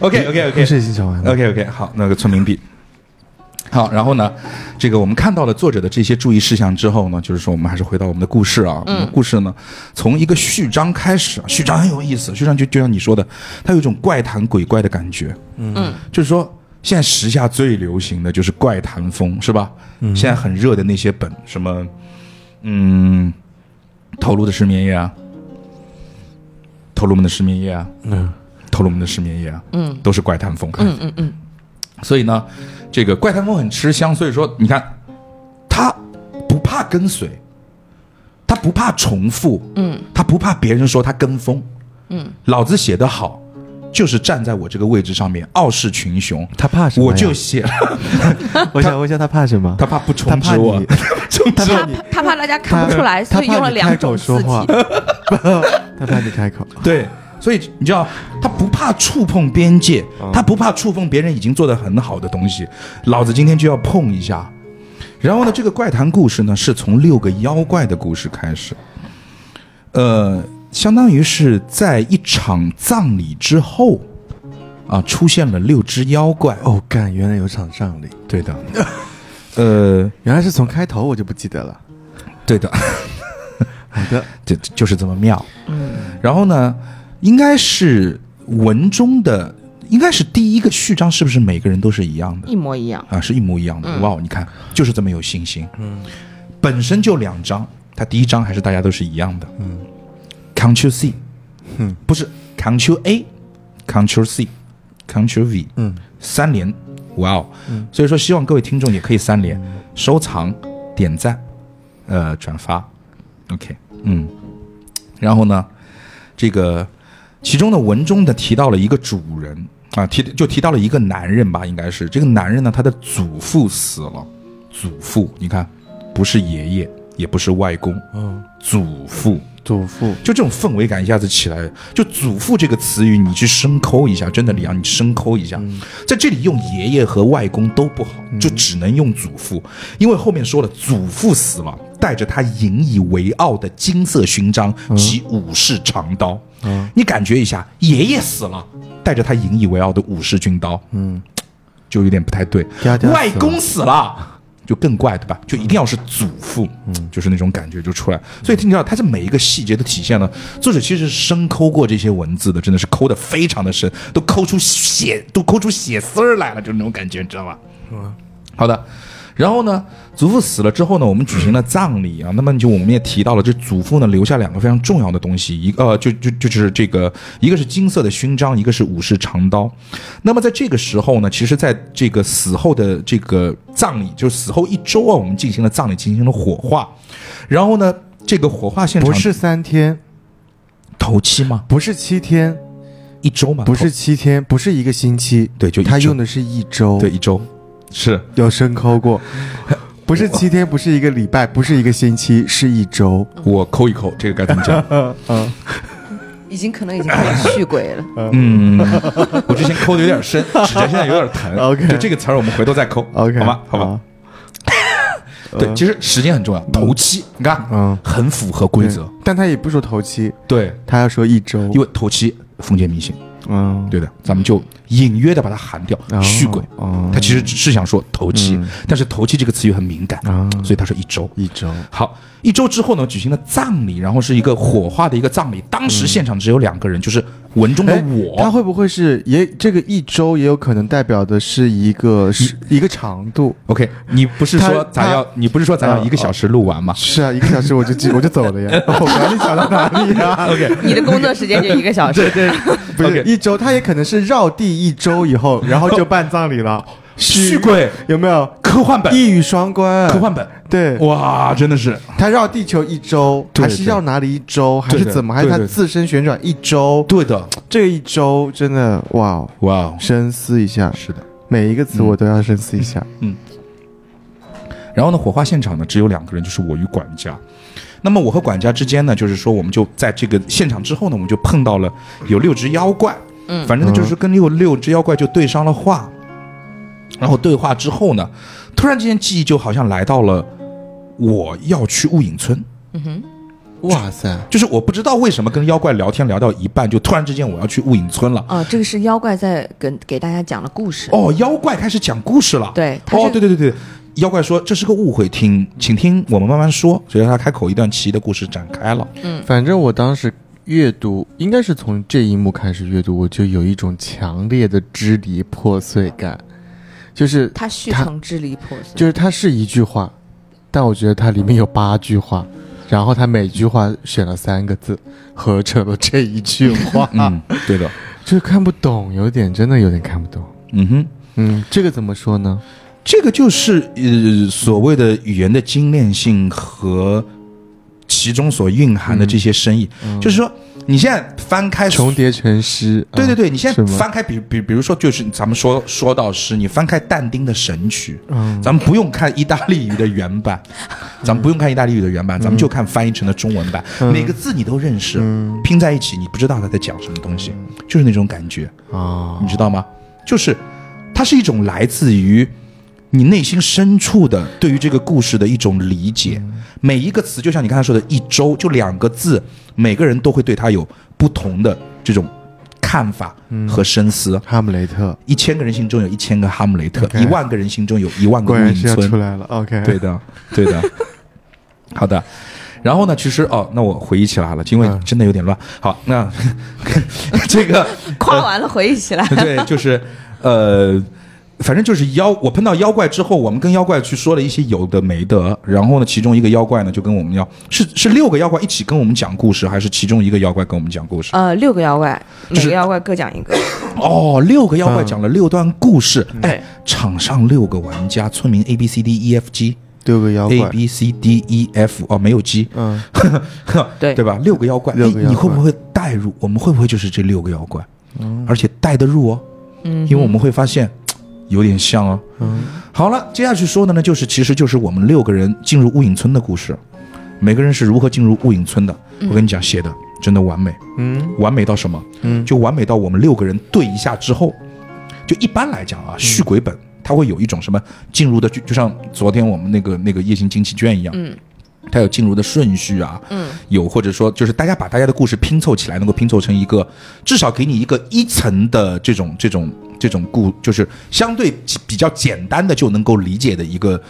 OK OK OK，故事已经讲完了。OK OK，好，那个村民币。好，然后呢，这个我们看到了作者的这些注意事项之后呢，就是说我们还是回到我们的故事啊。我们的故事呢，从一个序章开始，序章很有意思，序章就就像你说的，它有一种怪谈鬼怪的感觉。嗯，就是说现在时下最流行的就是怪谈风，是吧？嗯，现在很热的那些本，什么，嗯，头颅的失眠夜啊，头颅们的失眠夜啊，嗯，头颅们的失眠夜啊，嗯都是怪谈风。嗯嗯嗯，所以呢，这个怪谈风很吃香。所以说，你看，他不怕跟随，他不怕重复，嗯，他不怕别人说他跟风，嗯，老子写的好，就是站在我这个位置上面傲视群雄，他怕什么？我就写 [laughs] 了，我想问一下，他怕什么？他怕不充值我他怕 [laughs] 他他怕大家看不出来，所以用了两他怕你开口种说话。[laughs] 他怕你开口。对，所以你知道，他不怕触碰边界，他不怕触碰别人已经做得很好的东西，老子今天就要碰一下。然后呢，这个怪谈故事呢，是从六个妖怪的故事开始，呃，相当于是在一场葬礼之后，啊，出现了六只妖怪。哦，干，原来有场葬礼，对的，[laughs] 呃，原来是从开头我就不记得了。对的，好的，[laughs] 这就是这么妙。嗯，然后呢，应该是文中的，应该是第一个序章，是不是每个人都是一样的？一模一样。啊？是一模一样的。哇，你看，就是这么有信心。嗯，本身就两章，它第一章还是大家都是一样的。嗯，Ctrl C，嗯，不是 Ctrl A，Ctrl C，Ctrl V，嗯，三连。哇哦，所以说希望各位听众也可以三连，收藏、点赞、呃转发，OK，嗯，然后呢，这个其中的文中的提到了一个主人啊，提就提到了一个男人吧，应该是这个男人呢，他的祖父死了，祖父，你看，不是爷爷，也不是外公，嗯，祖父，祖父，就这种氛围感一下子起来了。就“祖父”这个词语，你去深抠一下，真的李阳，你深抠一下，在这里用爷爷和外公都不好，就只能用祖父，因为后面说了，祖父死了，带着他引以为傲的金色勋章及武士长刀。你感觉一下，爷爷死了，带着他引以为傲的武士军刀，嗯，就有点不太对。外公死了。就更怪，对吧？就一定要是祖父，嗯，就是那种感觉就出来。所以听到他这每一个细节的体现呢作者其实是深抠过这些文字的，真的是抠的非常的深，都抠出血，都抠出血丝儿来了，就那种感觉，你知道吧？嗯，好的。然后呢，祖父死了之后呢，我们举行了葬礼啊。那么就我们也提到了，这祖父呢留下两个非常重要的东西，一个呃就就就是这个，一个是金色的勋章，一个是武士长刀。那么在这个时候呢，其实在这个死后的这个葬礼，就是死后一周啊，我们进行了葬礼，进行了火化。然后呢，这个火化现场不是三天，头七吗？不是七天，一周吗？不是七天，不是一个星期，对就他用的是一周，对，一周是。有深抠过，不是七天，不是一个礼拜，不是一个星期，是一周。我抠一抠，这个该怎么讲？嗯。[laughs] 嗯，已经可能已经开始续轨了。嗯，我之前抠的有点深，指甲现在有点疼。OK 就这个词儿我们回头再抠 OK，好吗？好。吧。对，呃其实时间很重要，头七，你看，嗯。很符合规则。但他也不说头七，对，他要说一周，因为头七封建迷信，嗯，对的，咱们就隐约的把它含掉，哦续鬼。哦，他其实只是想说头七，嗯但是头七这个词语很敏感，啊，所以他说一周。一周，好，一周之后呢，举行了葬礼，然后是一个火化的一个葬礼。当时现场只有两个人，就是文中的哎我。他会不会是也这个一周也有可能代表的是一个是一个长度？OK，你不是说咱要，你不是说咱要嗯一个小时录完吗？是啊，一个小时我就记我就走了呀，[laughs] 我管你想到哪里呀？[laughs] OK，你的工作时间就一个小时。对，不是一周，他也可能是绕地一周以后，然后就办葬礼了，[laughs] 续鬼有没有？科幻本，一语双关，科幻本，对，哇，真的是他绕地球一周，还是绕哪里一周，还是怎么？还是他对对自身旋转一周？对的，这个一周真的哇哦，哇哦，深思一下，是的。每一个词我都要深思一下。嗯然后呢，火化现场呢只有两个人，就是我与管家。那么我和管家之间呢，就是说我们就在这个现场之后呢，我们就碰到了有六只妖怪。嗯反正呢就是跟六六只妖怪就对上了话。然后对话之后呢，突然之间记忆就好像来到了我要去雾隐村。嗯哼，哇塞，就是我不知道为什么跟妖怪聊天聊到一半，就突然之间我要去雾隐村了。啊，这个是妖怪在跟给大家讲了故事。哦，妖怪开始讲故事了。对，他哦，对对对对，妖怪说这是个误会，听，请听我们慢慢说。所以他开口，一段奇异的故事展开了。嗯反正我当时阅读，应该是从这一幕开始阅读，我就有一种强烈的支离破碎感，就是它续他成支离破碎。就是它是一句话，但我觉得它里面有八句话，然后它每句话选了三个字，合成了这一句话，[laughs] 嗯，对的，就是看不懂，有点真的有点看不懂。嗯哼。嗯，这个怎么说呢？这个就是呃所谓的语言的精炼性和其中所蕴含的这些深意，就是说你现在翻开重叠成诗，啊对对对，你现在翻开，比比比如说，就是咱们说说到诗，你翻开但丁的《神曲》，嗯。咱们不用看意大利语的原版，咱们不用看意大利语的原版，咱们就看翻译成的中文版，嗯。每个字你都认识，嗯。拼在一起，你不知道他在讲什么东西，就是那种感觉，啊你知道吗？就是它是一种来自于你内心深处的对于这个故事的一种理解。每一个词，就像你刚才说的“一周”，就两个字，每个人都会对它有不同的这种看法和深思。哈姆雷特一千个人心中有一千个哈姆雷特一万个人心中有一万个雾隐果然出。来了。OK，对的，对的。[laughs] 好的，然后呢，其实哦，那我回忆起来了，因为嗯真的有点乱。好，那 [laughs] 这个 [laughs] 夸完了，回忆起来。对，就是呃，反正就是妖，我碰到妖怪之后，我们跟妖怪去说了一些有的没的，然后呢，其中一个妖怪呢就跟我们要是是六个妖怪一起跟我们讲故事，还是其中一个妖怪跟我们讲故事？呃，六个妖怪，每个妖怪各讲一个。哦，六个妖怪讲了六段故事，哎，场上六个玩家，村民 A B C D E F G 六个妖怪，A B C D E F 哦，没有鸡嗯，[laughs] 对对吧？六个妖怪，六个妖怪哎你会不会带入？我们会不会就是这六个妖怪？嗯而且带得入哦，嗯，因为我们会发现有点像哦。嗯。好了，接下去说的呢，就是其实就是我们六个人进入雾隐村的故事，每个人是如何进入雾隐村的。我跟你讲，写的真的完美，嗯。完美到什么？嗯。就完美到我们六个人对一下之后，就一般来讲啊，续鬼本它会有一种什么进入的，就就像昨天我们那个那个夜行惊奇卷一样，嗯。它有进入的顺序啊，嗯，有或者说就是大家把大家的故事拼凑起来，能够拼凑成一个至少给你一个一层的这种这种这种故，就是相对比较简单的就能够理解的一个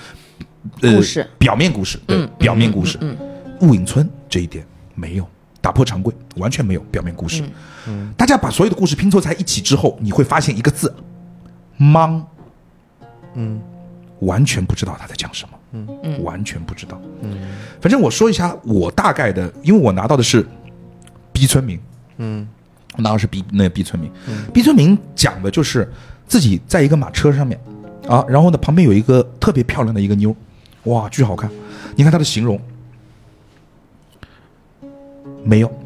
呃故事。表面故事，对，嗯表面故事。嗯雾隐村这一点没有打破常规，完全没有表面故事。嗯，大家把所有的故事拼凑在一起之后，你会发现一个字“懵”，嗯。完全不知道他在讲什么。嗯。嗯。完全不知道。嗯，反正我说一下我大概的，因为我拿到的是 B 村民，嗯我拿的是 B 那个 B 村民、b 村民讲的就是自己在一个马车上面啊，然后呢旁边有一个特别漂亮的一个妞，哇，巨好看。你看他的形容，没有。[laughs]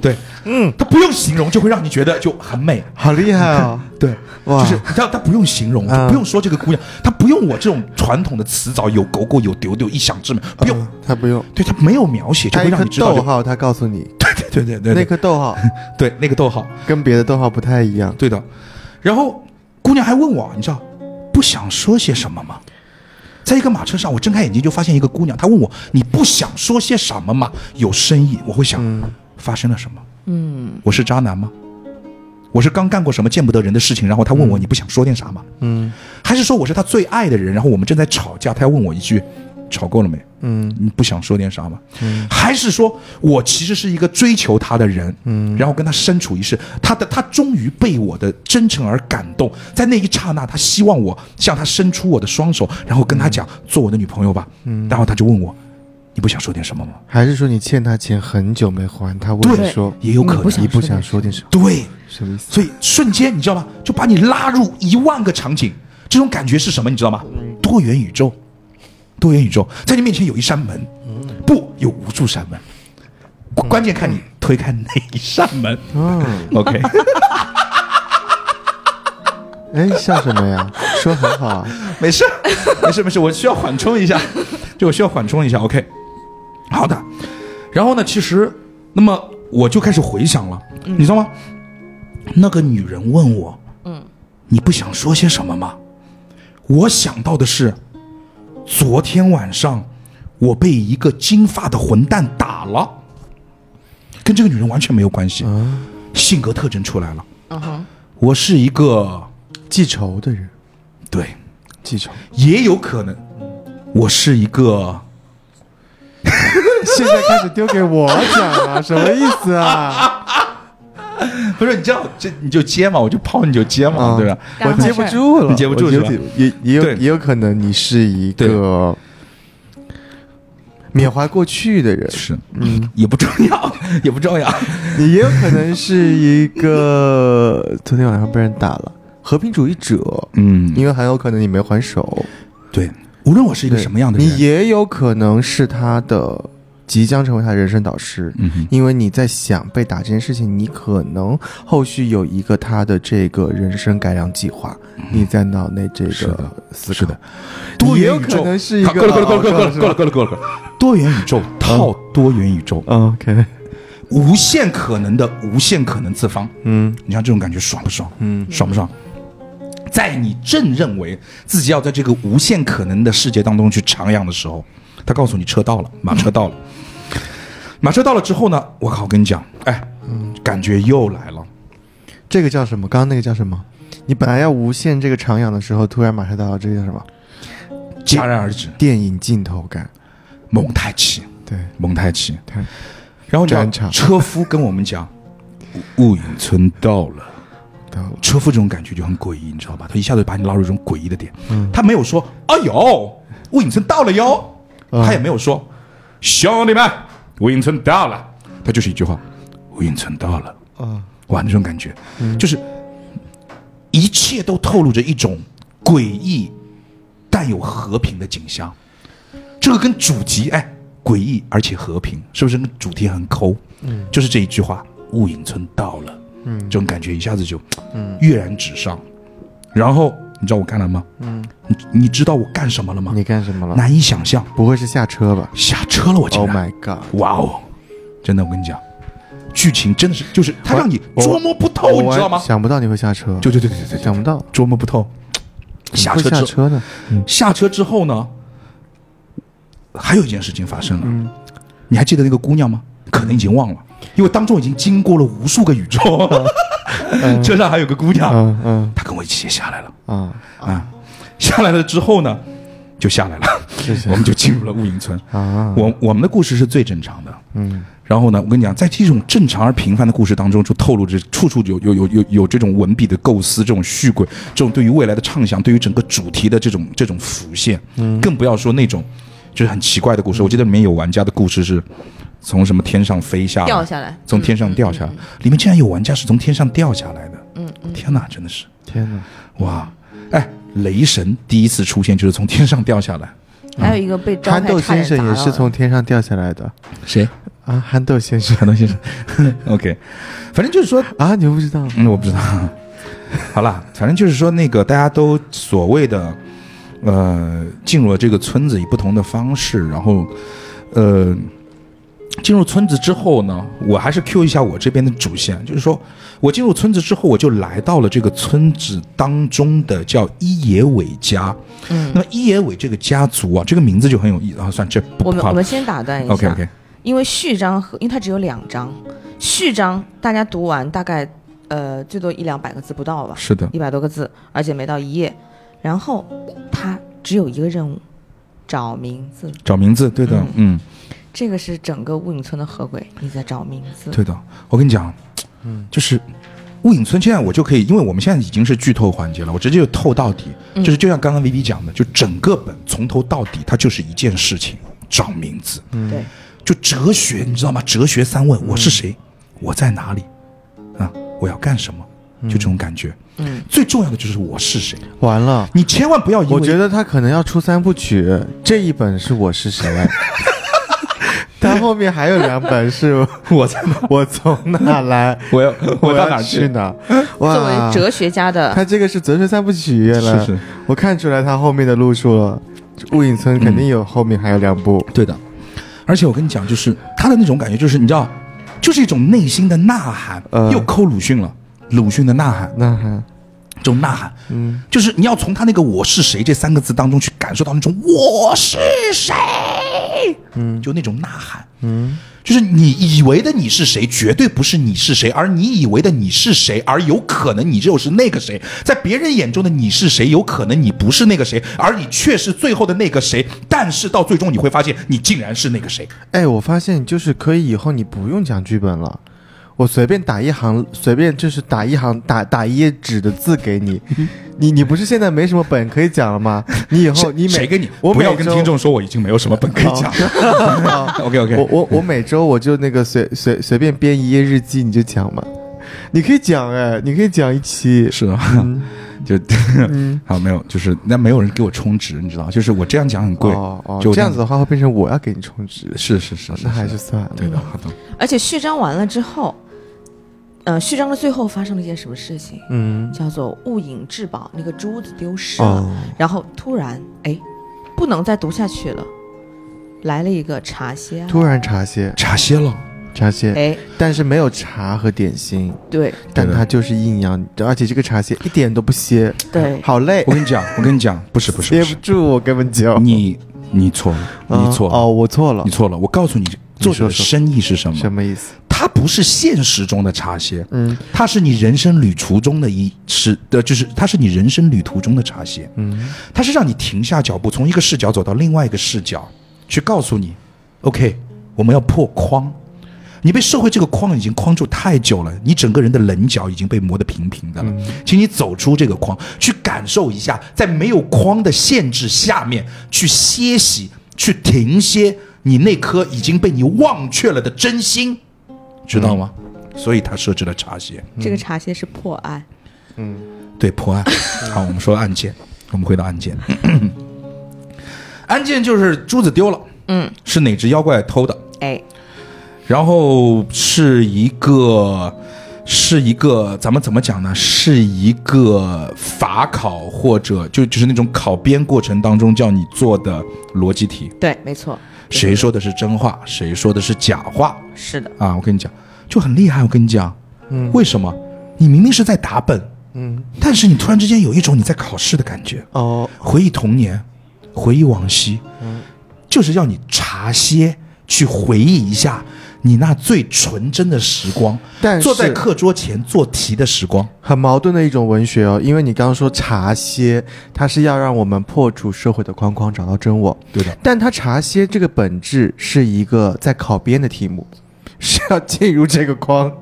对，嗯，他不用形容就会让你觉得就很美，好厉害哦！对，哇。就是你知道他不用形容，不用说这个姑娘，他不用我这种传统的词藻，有狗狗有丢丢，一想之美，不用，嗯他不用，对他没有描写，就会让你知道就，逗号，他告诉你 [laughs] 对对对那对颗逗号 [laughs] 对那个逗号，跟别的逗号不太一样。对的。然后姑娘还问我，你知道不想说些什么吗？在一个马车上，我睁开眼睛就发现一个姑娘，她问我：“你不想说些什么吗？有深意。”我会想，发生了什么？嗯，我是渣男吗？我是刚干过什么见不得人的事情？然后她问我：“你不想说点啥吗？”嗯还是说我是她最爱的人？然后我们正在吵架，她要问我一句：“吵够了没？嗯你不想说点啥吗？”还是说我其实是一个追求他的人？嗯然后跟他身处一世，他的他终于被我的真诚而感动，在那一刹那，他希望我向他伸出我的双手，然后跟他讲做我的女朋友吧。嗯然后他就问我：“你不想说点什么吗还是说你欠他钱很久没还，他问你说？”也有可能你不想你不想说点什么？对，什么意思？所以瞬间你知道吗？就把你拉入一万个场景，这种感觉是什么？你知道吗？多元宇宙，多元宇宙，在你面前有一扇门，不，有无数扇门，关关键看你推开哪一扇门。嗯，OK，[laughs] 哎，笑什么呀？说很好啊。没事，没事，没事，我需要缓冲一下，就我需要缓冲一下。OK，好的。然后呢，其实，那么我就开始回想了，你知道吗？那个女人问我，嗯，你不想说些什么吗？我想到的是，昨天晚上我被一个金发的混蛋打了，跟这个女人完全没有关系，嗯，性格特征出来了。嗯哼，我是一个记仇的人，对，记仇。也有可能，我是一个。[laughs] 现在开始丢给我讲了，什么意思啊？[laughs] 不是你这样，这你就接嘛，我就抛你就接嘛，啊对吧？我接不住了，你接不住我是吧？也也有也有可能你是一个缅怀过去的人，是，嗯，也不重要，[laughs] 也不重要。你也有可能是一个 [laughs] 昨天晚上被人打了和平主义者，嗯，因为很有可能你没还手。对，无论我是一个什么样的人，你也有可能是他的即将成为他的人生导师。嗯哼，因为你在想被打这件事情，你可能后续有一个他的这个人生改良计划，你在脑内这个思考。是的，多元宇宙。能是一个够了够了够了够了够了哦够了多元宇宙套多元宇宙，哦 OK，无限可能的无限可能次方，嗯。你像这种感觉爽不爽？嗯。爽不爽？在你正认为自己要在这个无限可能的世界当中去徜徉的时候，他告诉你车到了，马车到了。马车到了之后呢，我靠，我跟你讲，哎，感觉又来了。这个叫什么？刚刚那个叫什么？你本来要无限这个徜徉的时候，突然马上到了这个叫什么？戛然而止，电影镜头感。蒙太奇，对，蒙太奇。对然后讲车夫跟我们讲，[laughs] 雾隐村到了。到了。车夫这种感觉就很诡异，你知道吧？他一下子把你拉入一种诡异的点。嗯他没有说“哎呦，雾隐村到了哟”，嗯他也没有说“兄弟们，雾影村到了”，他就是一句话：“雾影村到了。啊，”哇，那种感觉，嗯就是一切都透露着一种诡异但有和平的景象。这个跟主题哎，诡异而且和平，是不是跟主题很抠？嗯就是这一句话：“雾隐村到了。”嗯这种感觉一下子就嗯跃然纸上。然后你知道我干了吗？嗯，你你知道我干什么了吗？你干什么了？难以想象，不会是下车吧下车了，我竟？Oh！my god！哇哦，真的，我跟你讲，剧情真的是就是它让你捉摸不透，你知道吗？想不到你会下车，对对对对对对，想不到捉摸不透。下车下车呢。嗯下车之后呢，还有一件事情发生了。嗯你还记得那个姑娘吗？可能已经忘了，因为当中已经经过了无数个宇宙。车上还有个姑娘，嗯嗯她跟我一起也下来了。啊，啊，下来了之后呢，就下来了，谢谢我们就进入了雾隐村。啊，我我们的故事是最正常的。嗯然后呢，我跟你讲，在这种正常而平凡的故事当中，就透露着处处有有有有有这种文笔的构思，这种续轨，这种对于未来的畅想，对于整个主题的这种这种浮现。嗯，更不要说那种就是很奇怪的故事。我记得里面有玩家的故事是从什么天上飞下来，掉下来，从天上掉下来，里面竟然有玩家是从天上掉下来的。嗯嗯，天哪，真的是。天哪，哇，哎，雷神第一次出现就是从天上掉下来，还有一个被憨豆先生也是从天上掉下来的谁？啊，憨豆先生憨豆先生。[laughs] OK，反正就是说，啊，你不知道？嗯，我不知道。[laughs] 好啦，反正就是说，那个大家都所谓的，呃，进入了这个村子以不同的方式，然后，呃，进入村子之后呢，我还是 Q 一下我这边的主线，就是说我进入村子之后，我就来到了这个村子当中的叫伊野伟家。嗯，那么伊野伟这个家族啊，这个名字就很有意思啊。算这。我们我们先打断一下 OK OK，因为序章和因为它只有两章，序章大家读完大概呃最多一两百个字不到吧，是的，一百多个字，而且没到一页。然后它只有一个任务，找名字。找名字，对的，嗯，这个是整个雾影村的合轨，你在找名字。对的。我跟你讲，嗯，就是雾影村现在我就可以，因为我们现在已经是剧透环节了，我直接就透到底，嗯就是就像刚刚 Vivi 讲的，就整个本从头到底，它就是一件事情，找名字。对，就哲学，你知道吗？哲学三问：我是谁？我在哪里？啊，我要干什么？就这种感觉。嗯，最重要的就是我是谁。完了。你千万不要因为我觉得他可能要出三部曲，这一本是我是谁，[laughs] 他后面还有两本是 [laughs] 我在，[laughs] 我从哪来，我要 [laughs] 我要到哪儿去？哪。作为，哲学家的，他这个是哲学三部曲了，是是，我看出来他后面的路数了。雾隐村肯定有后面还有两部，对的。而且我跟你讲，就是他的那种感觉，就是你知道，就是一种内心的呐喊，呃。又扣鲁迅了。鲁迅的呐喊，那还这种呐喊，嗯，就是你要从他那个“我是谁”这三个字当中去感受到那种“我是谁”，嗯，就那种呐喊，嗯，就是你以为的你是谁，绝对不是你是谁，而你以为的你是谁，而有可能你就是那个谁，在别人眼中的你是谁，有可能你不是那个谁，而你却是最后的那个谁，但是到最终你会发现，你竟然是那个谁。哎，我发现就是可以以后你不用讲剧本了。我随便打一行，随便就是打一行，打打一页纸的字给你，你你不是现在没什么本可以讲了吗？你以后你每谁给你？我不要跟听众说我已经没有什么本可以讲。[laughs] OK OK，我我我每周我就那个随随随便编一页日记，你就讲嘛。你可以讲哎，你可以讲一期。是啊，就嗯，[laughs] 好没有，就是那没有人给我充值，你知道，就是我这样讲很贵，哦哦，就这样子的话会变成我要给你充值，是是是是，那还是算了。对的，好的。而且序章完了之后，呃，序章的最后发生了一件什么事情？嗯，叫做物隐至宝，那个珠子丢失了，哦，然后突然哎，不能再读下去了，来了一个茶歇，突然茶歇，茶歇了，茶歇，哎，但是没有茶和点心，对但它就是阴阳，而且这个茶歇一点都不歇，对，好累我，跟你讲，我跟你讲，不是不是憋 [laughs] 不住，我根本就你你错了，啊你错了，哦，我错了你，错了。我告诉你，作者的说深意是什么？什么意思？它不是现实中的茶歇，嗯它是你人生旅途中的一是的，就是它是你人生旅途中的茶歇，嗯它是让你停下脚步，从一个视角走到另外一个视角，去告诉你，OK，我们要破框。你被社会这个框已经框住太久了，你整个人的棱角已经被磨得平平的了。请你走出这个框，去感受一下，在没有框的限制下面去歇息，去停歇你那颗已经被你忘却了的真心，知道吗？所以他设置了茶歇。这个茶歇是破案，嗯对破案。好，我们说案件，我们回到案件。[clears throat] 案件就是珠子丢了，嗯，是哪只妖怪偷的？哎，然后是一个，是一个，咱们怎么讲呢？是一个法考或者就就是那种考编过程当中叫你做的逻辑题，对，没错，谁说的是真话，谁说的是假话是的，啊？我跟你讲，就很厉害。我跟你讲，嗯为什么？你明明是在打本，嗯，但是你突然之间有一种你在考试的感觉。哦，回忆童年，回忆往昔，嗯就是要你茶歇，去回忆一下你那最纯真的时光，但坐在课桌前做题的时光。很矛盾的一种文学哦，因为你刚刚说茶歇，它是要让我们破除社会的框框，找到真我。对的，但它茶歇这个本质是一个在考编的题目，是要进入这个框。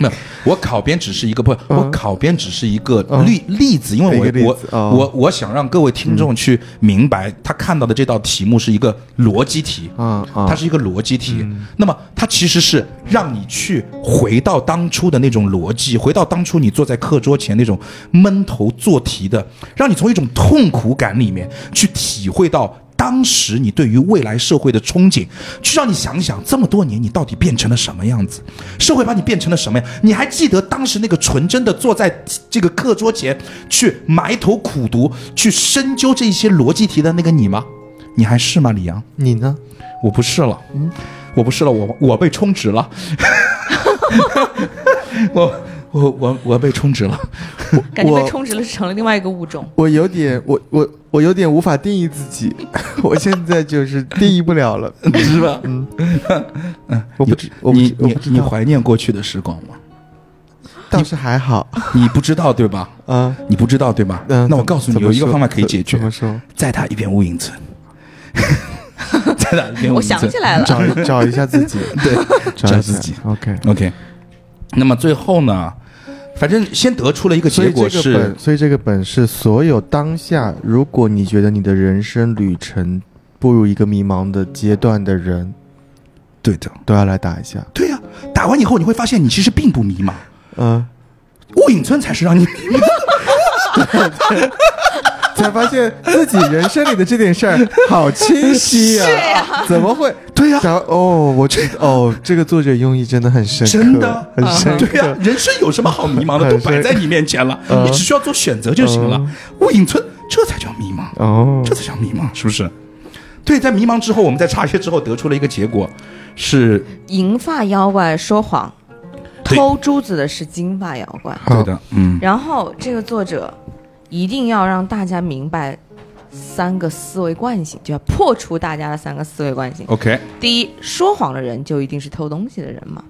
没有，我考编只是一个不，嗯。我考编只是一个嗯。例例子，因为我我我我想让各位听众去明白，他看到的这道题目是一个逻辑题。嗯嗯，它是一个逻辑题，那么它其实是让你去回到当初的那种逻辑，回到当初你坐在课桌前那种闷头做题的，让你从一种痛苦感里面去体会到当时你对于未来社会的憧憬，去让你想想这么多年你到底变成了什么样子，社会把你变成了什么样？你还记得当时那个纯真的坐在这个课桌前去埋头苦读、去深究这些逻辑题的那个你吗？你还是吗，李阳？你呢？我不是了。嗯，我不是了，我我被充值了，我我我我被充值了，[laughs] 感觉充值了，成了另外一个物种。我有点，我我我有点无法定义自己，[laughs] 我现在就是定义不了了。是吧？嗯，我不知，你你知我不知道，你怀念过去的时光吗？倒是还好你不知道对吧？啊。你不知道对吧？嗯，那我告诉你，有一个方法可以解决怎，么说？再打一遍雾隐村，[laughs] 再打一遍雾我。想起来了，找一找一下自己，对，找一下找自己。OK。OK，那么最后呢，反正先得出了一个结果是这个本，，所以这个本是所有当下，如果你觉得你的人生旅程步入一个迷茫的阶段的人，对的，都要来打一下。对呀、打完以后你会发现你其实并不迷茫，嗯，雾隐村才是让你迷茫。[laughs] 才发现自己人生里的这点事儿好清晰 [laughs] 呀、怎么会？对呀、然后哦，我知哦，这个作者用意真的很深刻，真的很深刻。对呀、人生有什么好迷茫的？[laughs] 都摆在你面前了，[laughs] 嗯你只需要做选择就行了。雾隐村，这才叫迷茫，哦这，才叫迷茫，是不是？对，在迷茫之后，我们在查阅之后得出了一个结果，是银发妖怪说谎，偷珠子的是金发妖怪。好对的，嗯，然后这个作者一定要让大家明白三个思维惯性，就要破除大家的三个思维惯性。OK，第一，说谎的人就一定是偷东西的人嘛。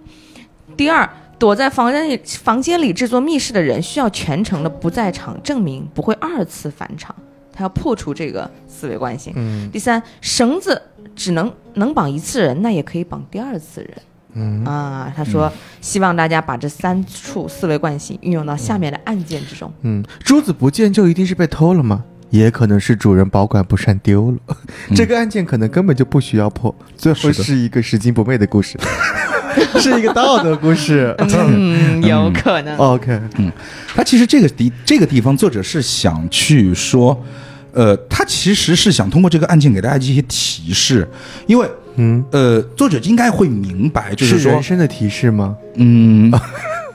第二，躲在房间里房间里制作密室的人需要全程的不在场证明，不会二次返场。他要破除这个思维惯性。嗯第三，绳子只能能绑一次人，那也可以绑第二次人。嗯啊，他说、希望大家把这三处思维惯性运用到下面的案件之中。嗯，珠子不见就一定是被偷了吗？也可能是主人保管不善丢了。这个案件可能根本就不需要破，最后是一个拾金不昧的故事，[laughs] 是一个道德故事。嗯，有可能。OK，嗯他其实这个地这个地方，作者是想去说，呃，他其实是想通过这个案件给大家一些提示，因为嗯，呃，作者应该会明白，就是说人，生的提示吗？嗯。[laughs]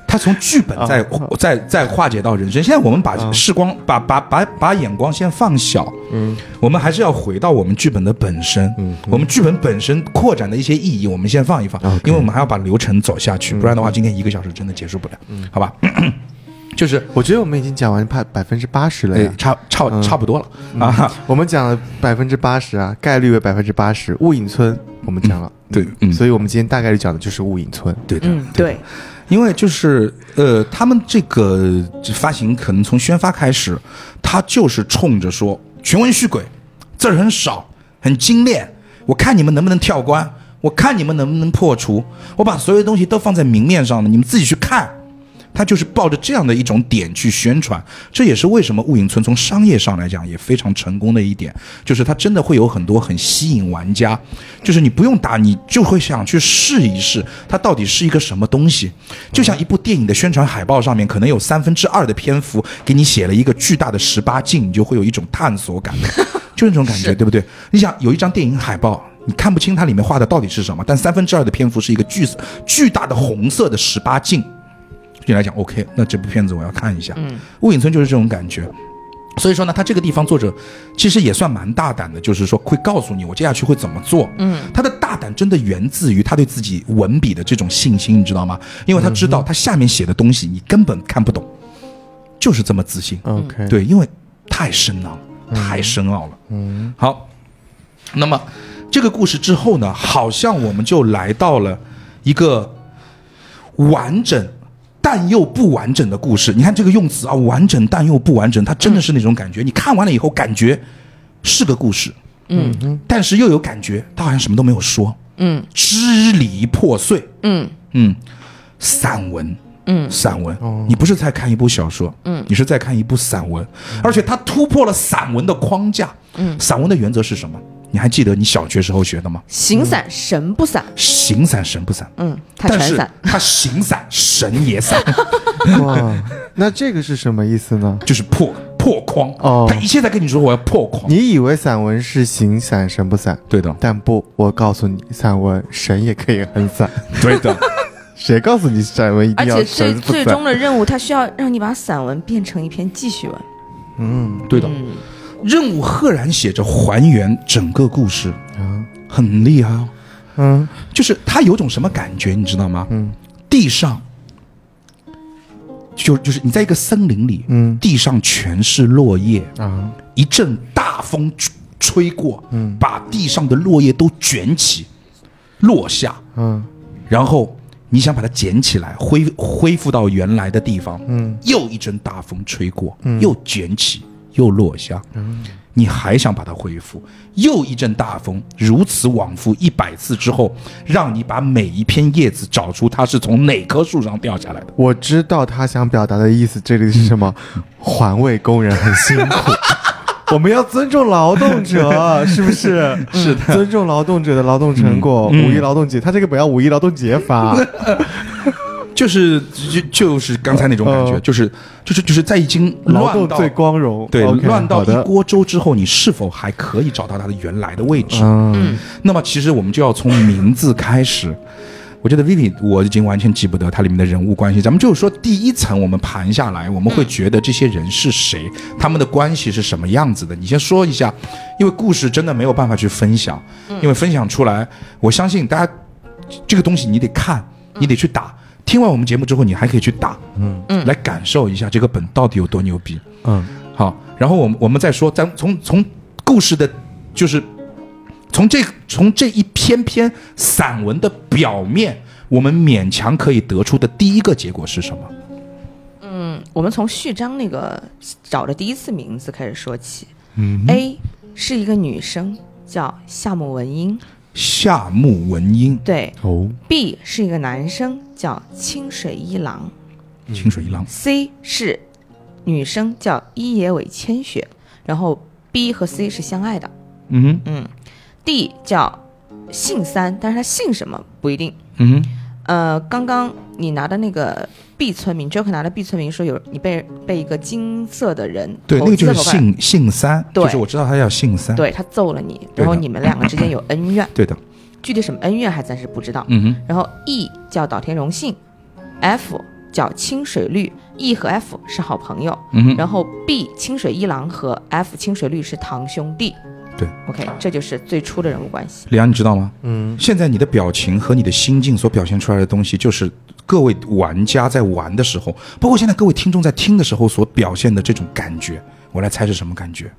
他从剧本再啊再再化解到人生。现在我们把视光、把把把把眼光先放小，嗯我们还是要回到我们剧本的本身。嗯我们剧本本身扩展的一些意义，我们先放一放因为我们还要把流程走下去，不然的话，今天一个小时真的结束不了，嗯好吧？就是我觉得我们已经讲完百百分之八十了哎，。差差嗯差不多了啊。我们讲了百分之八十啊，概率为百分之八十。雾隐村我们讲了，对嗯所以我们今天大概率讲的就是雾隐村。对的，嗯，对，因为就是呃，他们这个发行可能从宣发开始，他就是冲着说全文续轨，字儿很少，很精炼，我看你们能不能跳关，我看你们能不能破除，我把所有东西都放在明面上了，你们自己去看。他就是抱着这样的一种点去宣传，这也是为什么雾隐村从商业上来讲也非常成功的一点，就是它真的会有很多很吸引玩家，就是你不用打，你就会想去试一试它到底是一个什么东西。就像一部电影的宣传海报上面，可能有三分之二的篇幅给你写了一个巨大的十八禁，你就会有一种探索感，[laughs] 就那种感觉，对不对？你想有一张电影海报。你看不清它里面画的到底是什么，但三分之二的篇幅是一个巨巨大的红色的十八禁，对你来讲 OK，那这部片子我要看一下。嗯，雾隐村就是这种感觉。所以说呢，他这个地方作者其实也算蛮大胆的，就是说会告诉你我接下去会怎么做。嗯，他的大胆真的源自于他对自己文笔的这种信心，你知道吗？因为他知道他下面写的东西你根本看不懂，就是这么自信。OK，，对，因为太深奥了，太深奥了。嗯好，那么这个故事之后呢，好像我们就来到了一个完整但又不完整的故事。你看这个用词啊，完整但又不完整，它真的是那种感觉。你看完了以后，感觉是个故事，嗯但是又有感觉，他好像什么都没有说，嗯。支离破碎。嗯。嗯，散文，嗯。散文，哦。你不是在看一部小说，嗯。你是在看一部散文，而且它突破了散文的框架。嗯，散文的原则是什么？你还记得你小学时候学的吗？形散神不散，形散神不散，嗯，它但是全散。他形散神也散，[laughs] 哇，那这个是什么意思呢？就是破破框。哦他一切在跟你说我要破框。你以为散文是形散神不散，对的，但不，我告诉你，散文神也可以很散。对的，[laughs] 谁告诉你散文一定要而且最神不散最终？的任务，他需要让你把散文变成一篇记叙文。嗯对的。嗯，任务赫然写着还原整个故事，啊，很厉害。哦。嗯。就是他有种什么感觉，你知道吗？嗯。地上就就是你在一个森林里，嗯。地上全是落叶，啊。一阵大风吹吹过，嗯。把地上的落叶都卷起，落下，嗯。然后你想把它捡起来，恢恢复到原来的地方，嗯。又一阵大风吹过，嗯。又卷起，又落下，你还想把它恢复，又一阵大风，如此往复一百次之后，让你把每一片叶子找出它是从哪棵树上掉下来的。我知道他想表达的意思，这里是什么？[laughs] 环卫工人很辛苦，我们要尊重劳动者，[laughs] 是不是？是的，尊重劳动者的劳动成果。嗯五一劳动节，他这个不要五一劳动节发。[laughs] 就是就就是刚才那种感觉，呃就是就是就是在已经乱到最光荣，对乱到一锅粥之后，你是否还可以找到它的原来的位置？嗯那么其实我们就要从名字开始。我觉得 Vivi 我已经完全记不得它里面的人物关系，咱们就是说第一层我们盘下来，我们会觉得这些人是谁，他们的关系是什么样子的。你先说一下，因为故事真的没有办法去分享，因为分享出来，我相信大家这个东西你得看，你得去打。听完我们节目之后，你还可以去打，嗯嗯来感受一下这个本到底有多牛逼。嗯好，然后我们我们再说，咱从从故事的，就是从这从这一篇篇散文的表面，我们勉强可以得出的第一个结果是什么？嗯，我们从序章那个找的第一次名字开始说起。嗯 A 是一个女生，叫夏目文英。夏目文英，对哦，B 是一个男生，叫清水一郎。清水一郎，C 是女生，叫伊野尾千雪。然后 B 和 C 是相爱的。嗯哼，嗯，D 叫姓三，但是他姓什么不一定。嗯哼，呃，刚刚你拿的那个 B 村民，Joker 拿的 B 村民说有你被被一个金色的人，对，那个就是姓姓三，对就是我知道他叫姓三，对他揍了你，然后你们两个之间有恩怨，对的，具体什么恩怨还暂时不知道。嗯哼，然后 E 叫岛田荣幸，F 叫清水绿，E 和 F 是好朋友，嗯哼，然后 B 清水一郎和 F 清水绿是堂兄弟。对，OK，这就是最初的人物关系。李阳，你知道吗？嗯现在你的表情和你的心境所表现出来的东西，就是各位玩家在玩的时候，包括现在各位听众在听的时候所表现的这种感觉。我来猜是什么感觉？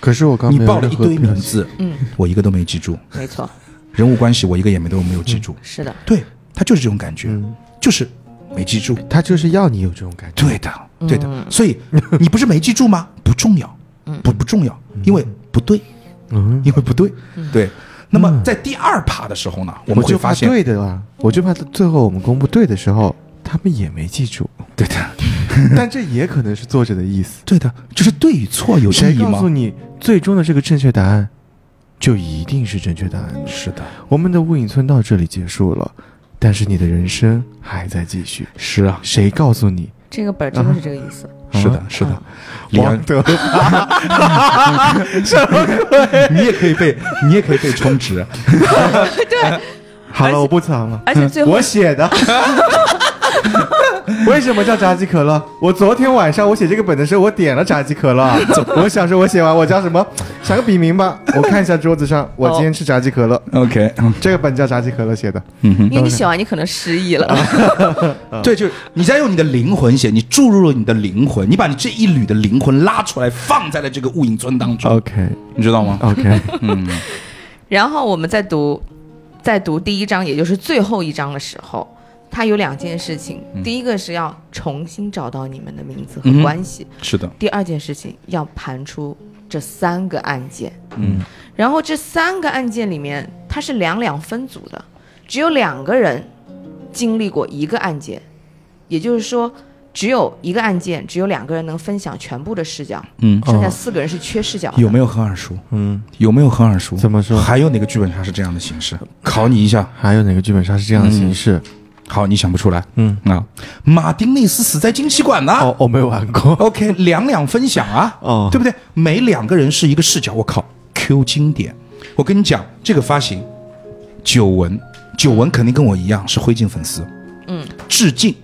可是我刚你报了一堆名字，嗯，我一个都没记住，没错，人物关系我一个也没都没有记住。是的，对他就是这种感觉，嗯，就是没记住。他就是要你有这种感觉。对的，对的。嗯所以你不是没记住吗？[laughs] 不重要，不不重要，因为不对，嗯，因为不对。对。那么在第二趴的时候呢，我们会就发现，对的啊，我就怕最后我们公布对的时候，他们也没记住。对的，[laughs] 但这也可能是作者的意思。对的，就是对与错有谁意义吗？告诉你最终的这个正确答案，就一定是正确答案？是的，我们的雾影村到这里结束了，但是你的人生还在继续。是啊，谁告诉你？这个本儿真的是这个意思。是的，是的。李安，德 [laughs] 你也可以被，你也可以被充值。[laughs] 对好了，我不藏了。而且最后我写的。[laughs] [laughs] 为什么叫炸鸡可乐？我昨天晚上我写这个本的时候，我点了炸鸡可乐。[laughs] 我想说，我写完我叫什么？想个笔名吧。我看一下桌子上，我今天吃炸鸡可乐。OK，这个本叫炸鸡可乐写的。嗯哼，因为你写完你可能失忆了。[laughs] 对，就是你在用你的灵魂写，你注入了你的灵魂，你把你这一缕的灵魂拉出来，放在了这个雾影村当中，OK 你知道吗？OK，嗯，然后我们在读，在读第一章，也就是最后一章的时候，它有两件事情。第一个是要重新找到你们的名字和关系；是的，第二件事情要盘出这三个案件。嗯然后这三个案件里面，它是两两分组的，只有两个人经历过一个案件，也就是说，只有一个案件，只有两个人能分享全部的视角，嗯，剩下哦四个人是缺视角的。有没有很耳熟？嗯，有没有很耳熟？怎么说还有哪个剧本杀是这样的形式？考你一下。还有哪个剧本杀是这样的形式？好，你想不出来嗯，啊？马丁内斯死在惊奇馆呢。哦，我没有玩过。OK，两两分享啊，哦对不对？每两个人是一个视角，我靠，Q 经典。我跟你讲，这个发行，久文，久文肯定跟我一样是灰烬粉丝，嗯，致敬，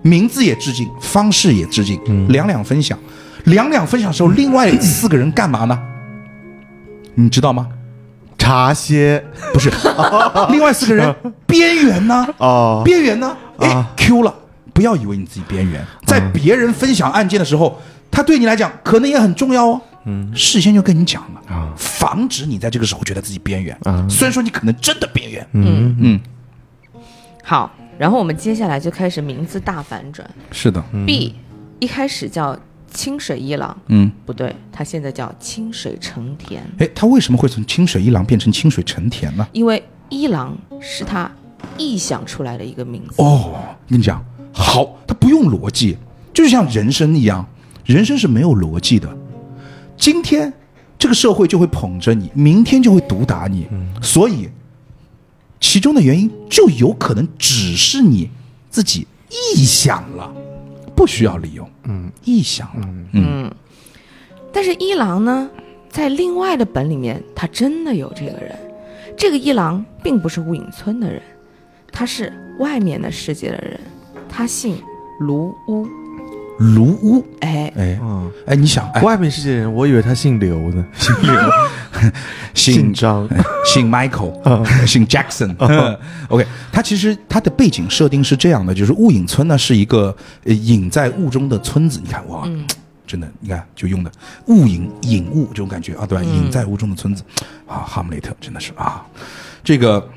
名字也致敬，方式也致敬，两两分享，两两分享的时候，另外四个人干嘛呢？你知道吗？茶歇不是，[laughs] 另外四个人边缘呢？哦，边缘呢？哎啊，Q 了，不要以为你自己边缘，在别人分享案件的时候，他对你来讲可能也很重要哦。嗯，事先就跟你讲了，啊。防止你在这个时候觉得自己边缘。啊。虽然说你可能真的边缘，嗯。嗯，好，然后我们接下来就开始名字大反转。是的，B 一开始叫清水一郎，嗯，不对，他现在叫清水成田，哎，他为什么会从清水一郎变成清水成田呢？因为一郎是他臆想出来的一个名字。哦，跟你讲，好，他不用逻辑，就是像人生一样，人生是没有逻辑的。今天这个社会就会捧着你，明天就会毒打你，所以其中的原因就有可能只是你自己臆想了，不需要理由，嗯，臆想了，嗯但是一郎呢，在另外的本里面，他真的有这个人。这个一郎并不是雾隐村的人，他是外面的世界的人，他姓卢屋。卢屋，哎，哎嗯，哎，你想，哎，外面世界人，我以为他姓刘呢，姓刘，[laughs] 姓张，姓 Michael，[laughs] 姓 Jackson。[laughs] OK，他其实他的背景设定是这样的，就是雾隐村呢是一个呃隐在雾中的村子。你看哇，真的，你看就用的雾隐隐雾这种感觉啊，对吧？隐在雾中的村子。啊，哈姆雷特真的是啊，这个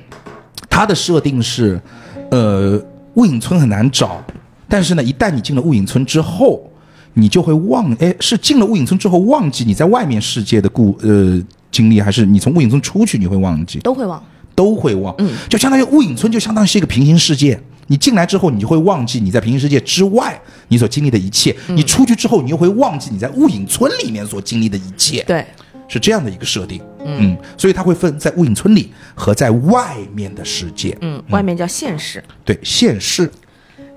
它的设定是，呃，雾隐村很难找，但是呢，一旦你进了雾隐村之后，你就会忘，哎，是进了雾隐村之后忘记你在外面世界的故呃经历，还是你从雾隐村出去你会忘记？都会忘。都会忘，嗯，就相当于雾隐村就相当于是一个平行世界。你进来之后，你就会忘记你在平行世界之外你所经历的一切；你出去之后，你又会忘记你在雾隐村里面所经历的一切。对，是这样的一个设定，嗯，所以它会分在雾隐村里和在外面的世界，嗯，外面叫现实。对，现世，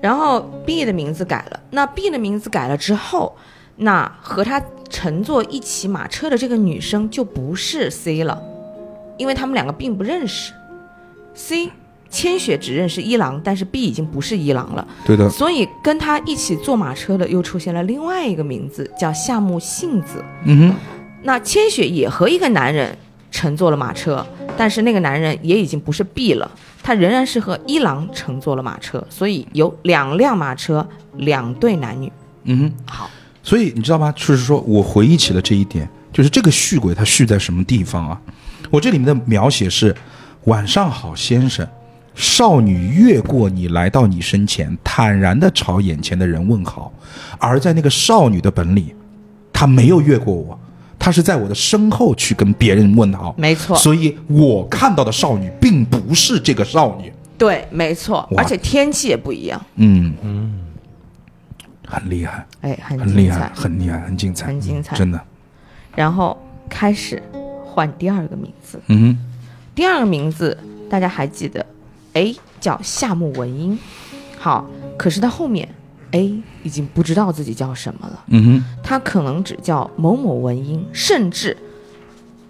然后 B 的名字改了，那 B 的名字改了之后，那和他乘坐一起马车的这个女生就不是 C 了，因为他们两个并不认识。C 千雪只认识一郎，但是 B 已经不是一郎了，对的，所以跟他一起坐马车的又出现了另外一个名字，叫夏目幸子。嗯哼，那千雪也和一个男人乘坐了马车，但是那个男人也已经不是 B 了，他仍然是和一郎乘坐了马车，所以有两辆马车，两对男女。嗯，好，所以你知道吗？就是说我回忆起了这一点，就是这个续轨它续在什么地方啊？我这里面的描写是：晚上好，先生。少女越过你来到你身前，坦然地朝眼前的人问好。而在那个少女的本里，她没有越过我，她是在我的身后去跟别人问好。没错，所以我看到的少女并不是这个少女。对，没错，而且天气也不一样，嗯。嗯，很厉害，哎，很很厉害，，很厉害，很精彩，很精彩。真的。然后开始换第二个名字，嗯哼。第二个名字大家还记得哎叫夏目文英，好，可是他后面 A 已经不知道自己叫什么了。嗯哼，他可能只叫某某文英，甚至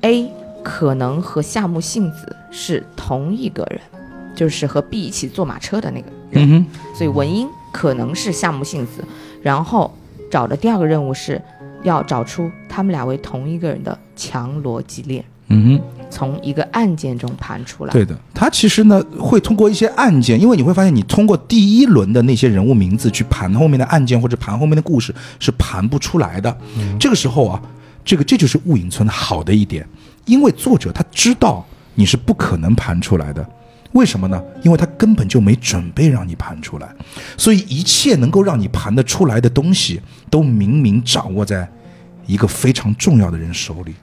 A 可能和夏目幸子是同一个人，就是和 B 一起坐马车的那个人。嗯哼，所以文英可能是夏目幸子。然后找的第二个任务是要找出他们俩为同一个人的强逻辑链，嗯哼，从一个案件中盘出来。对的。他其实呢会通过一些案件，因为你会发现，你通过第一轮的那些人物名字去盘后面的案件或者盘后面的故事是盘不出来的。这个时候啊，这个这就是雾隐村好的一点，因为作者他知道你是不可能盘出来的。为什么呢？因为他根本就没准备让你盘出来，所以一切能够让你盘得出来的东西，都明明掌握在一个非常重要的人手里。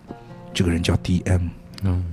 这个人叫 DM。嗯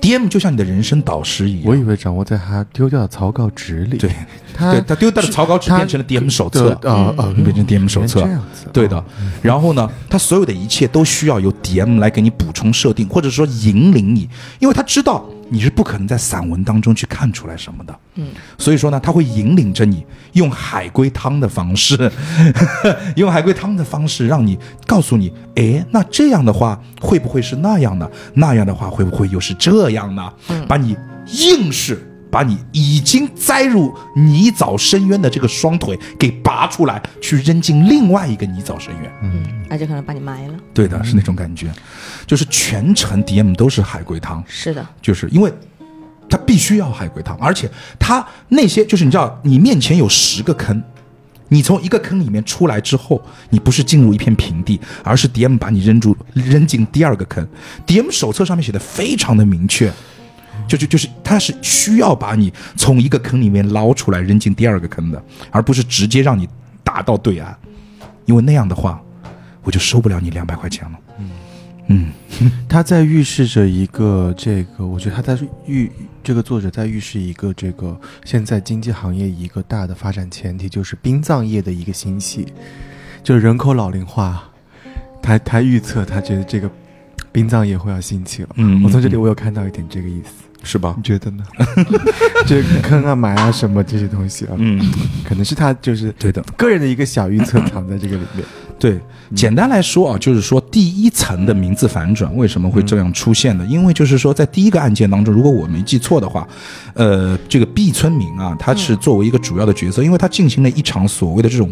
，DM 就像你的人生导师一样。我以为掌握在他丢掉的草稿纸里。对，他对他丢掉的草稿纸变成了 DM 手册，啊啊，变成 DM 手册原来这样子，对的。然后呢，他所有的一切都需要由 DM 来给你补充设定，或者说引领你，因为他知道你是不可能在散文当中去看出来什么的。嗯，所以说呢，他会引领着你，用海龟汤的方式，[laughs] 用海龟汤的方式，让你告诉你，诶，那这样的话会不会是那样呢？那样的话会不会又是这样呢？把你硬是把你已经栽入泥沼深渊的这个双腿给拔出来，去扔进另外一个泥沼深渊。嗯，而且可能把你埋了。对的，是那种感觉，就是全程 DM 都是海龟汤，是的，就是因为他必须要海龟汤，而且他那些就是你知道，你面前有十个坑，你从一个坑里面出来之后，你不是进入一片平地，而是 DM 把你扔住扔进第二个坑。DM 手册上面写的非常的明确，就就就是他是需要把你从一个坑里面捞出来扔进第二个坑的，而不是直接让你打到对岸，因为那样的话，我就收不了你两百块钱了。嗯。他在预示着一个这个，我觉得他在预这个作者在预示一个这个现在经济行业一个大的发展前提，就是殡葬业的一个兴起，就是人口老龄化，他他预测他觉得这个殡葬业会要兴起了。嗯，我从这里嗯。我有看到一点这个意思，是吧你？觉得呢？这个坑啊、埋啊什么这些东西啊，嗯，可能是他就是对的。个人的一个小预测藏在这个里面。对，简单来说啊，就是说第一层的名字反转为什么会这样出现呢？因为就是说，在第一个案件当中，如果我没记错的话，呃，这个毕村民啊，他是作为一个主要的角色，因为他进行了一场所谓的这种。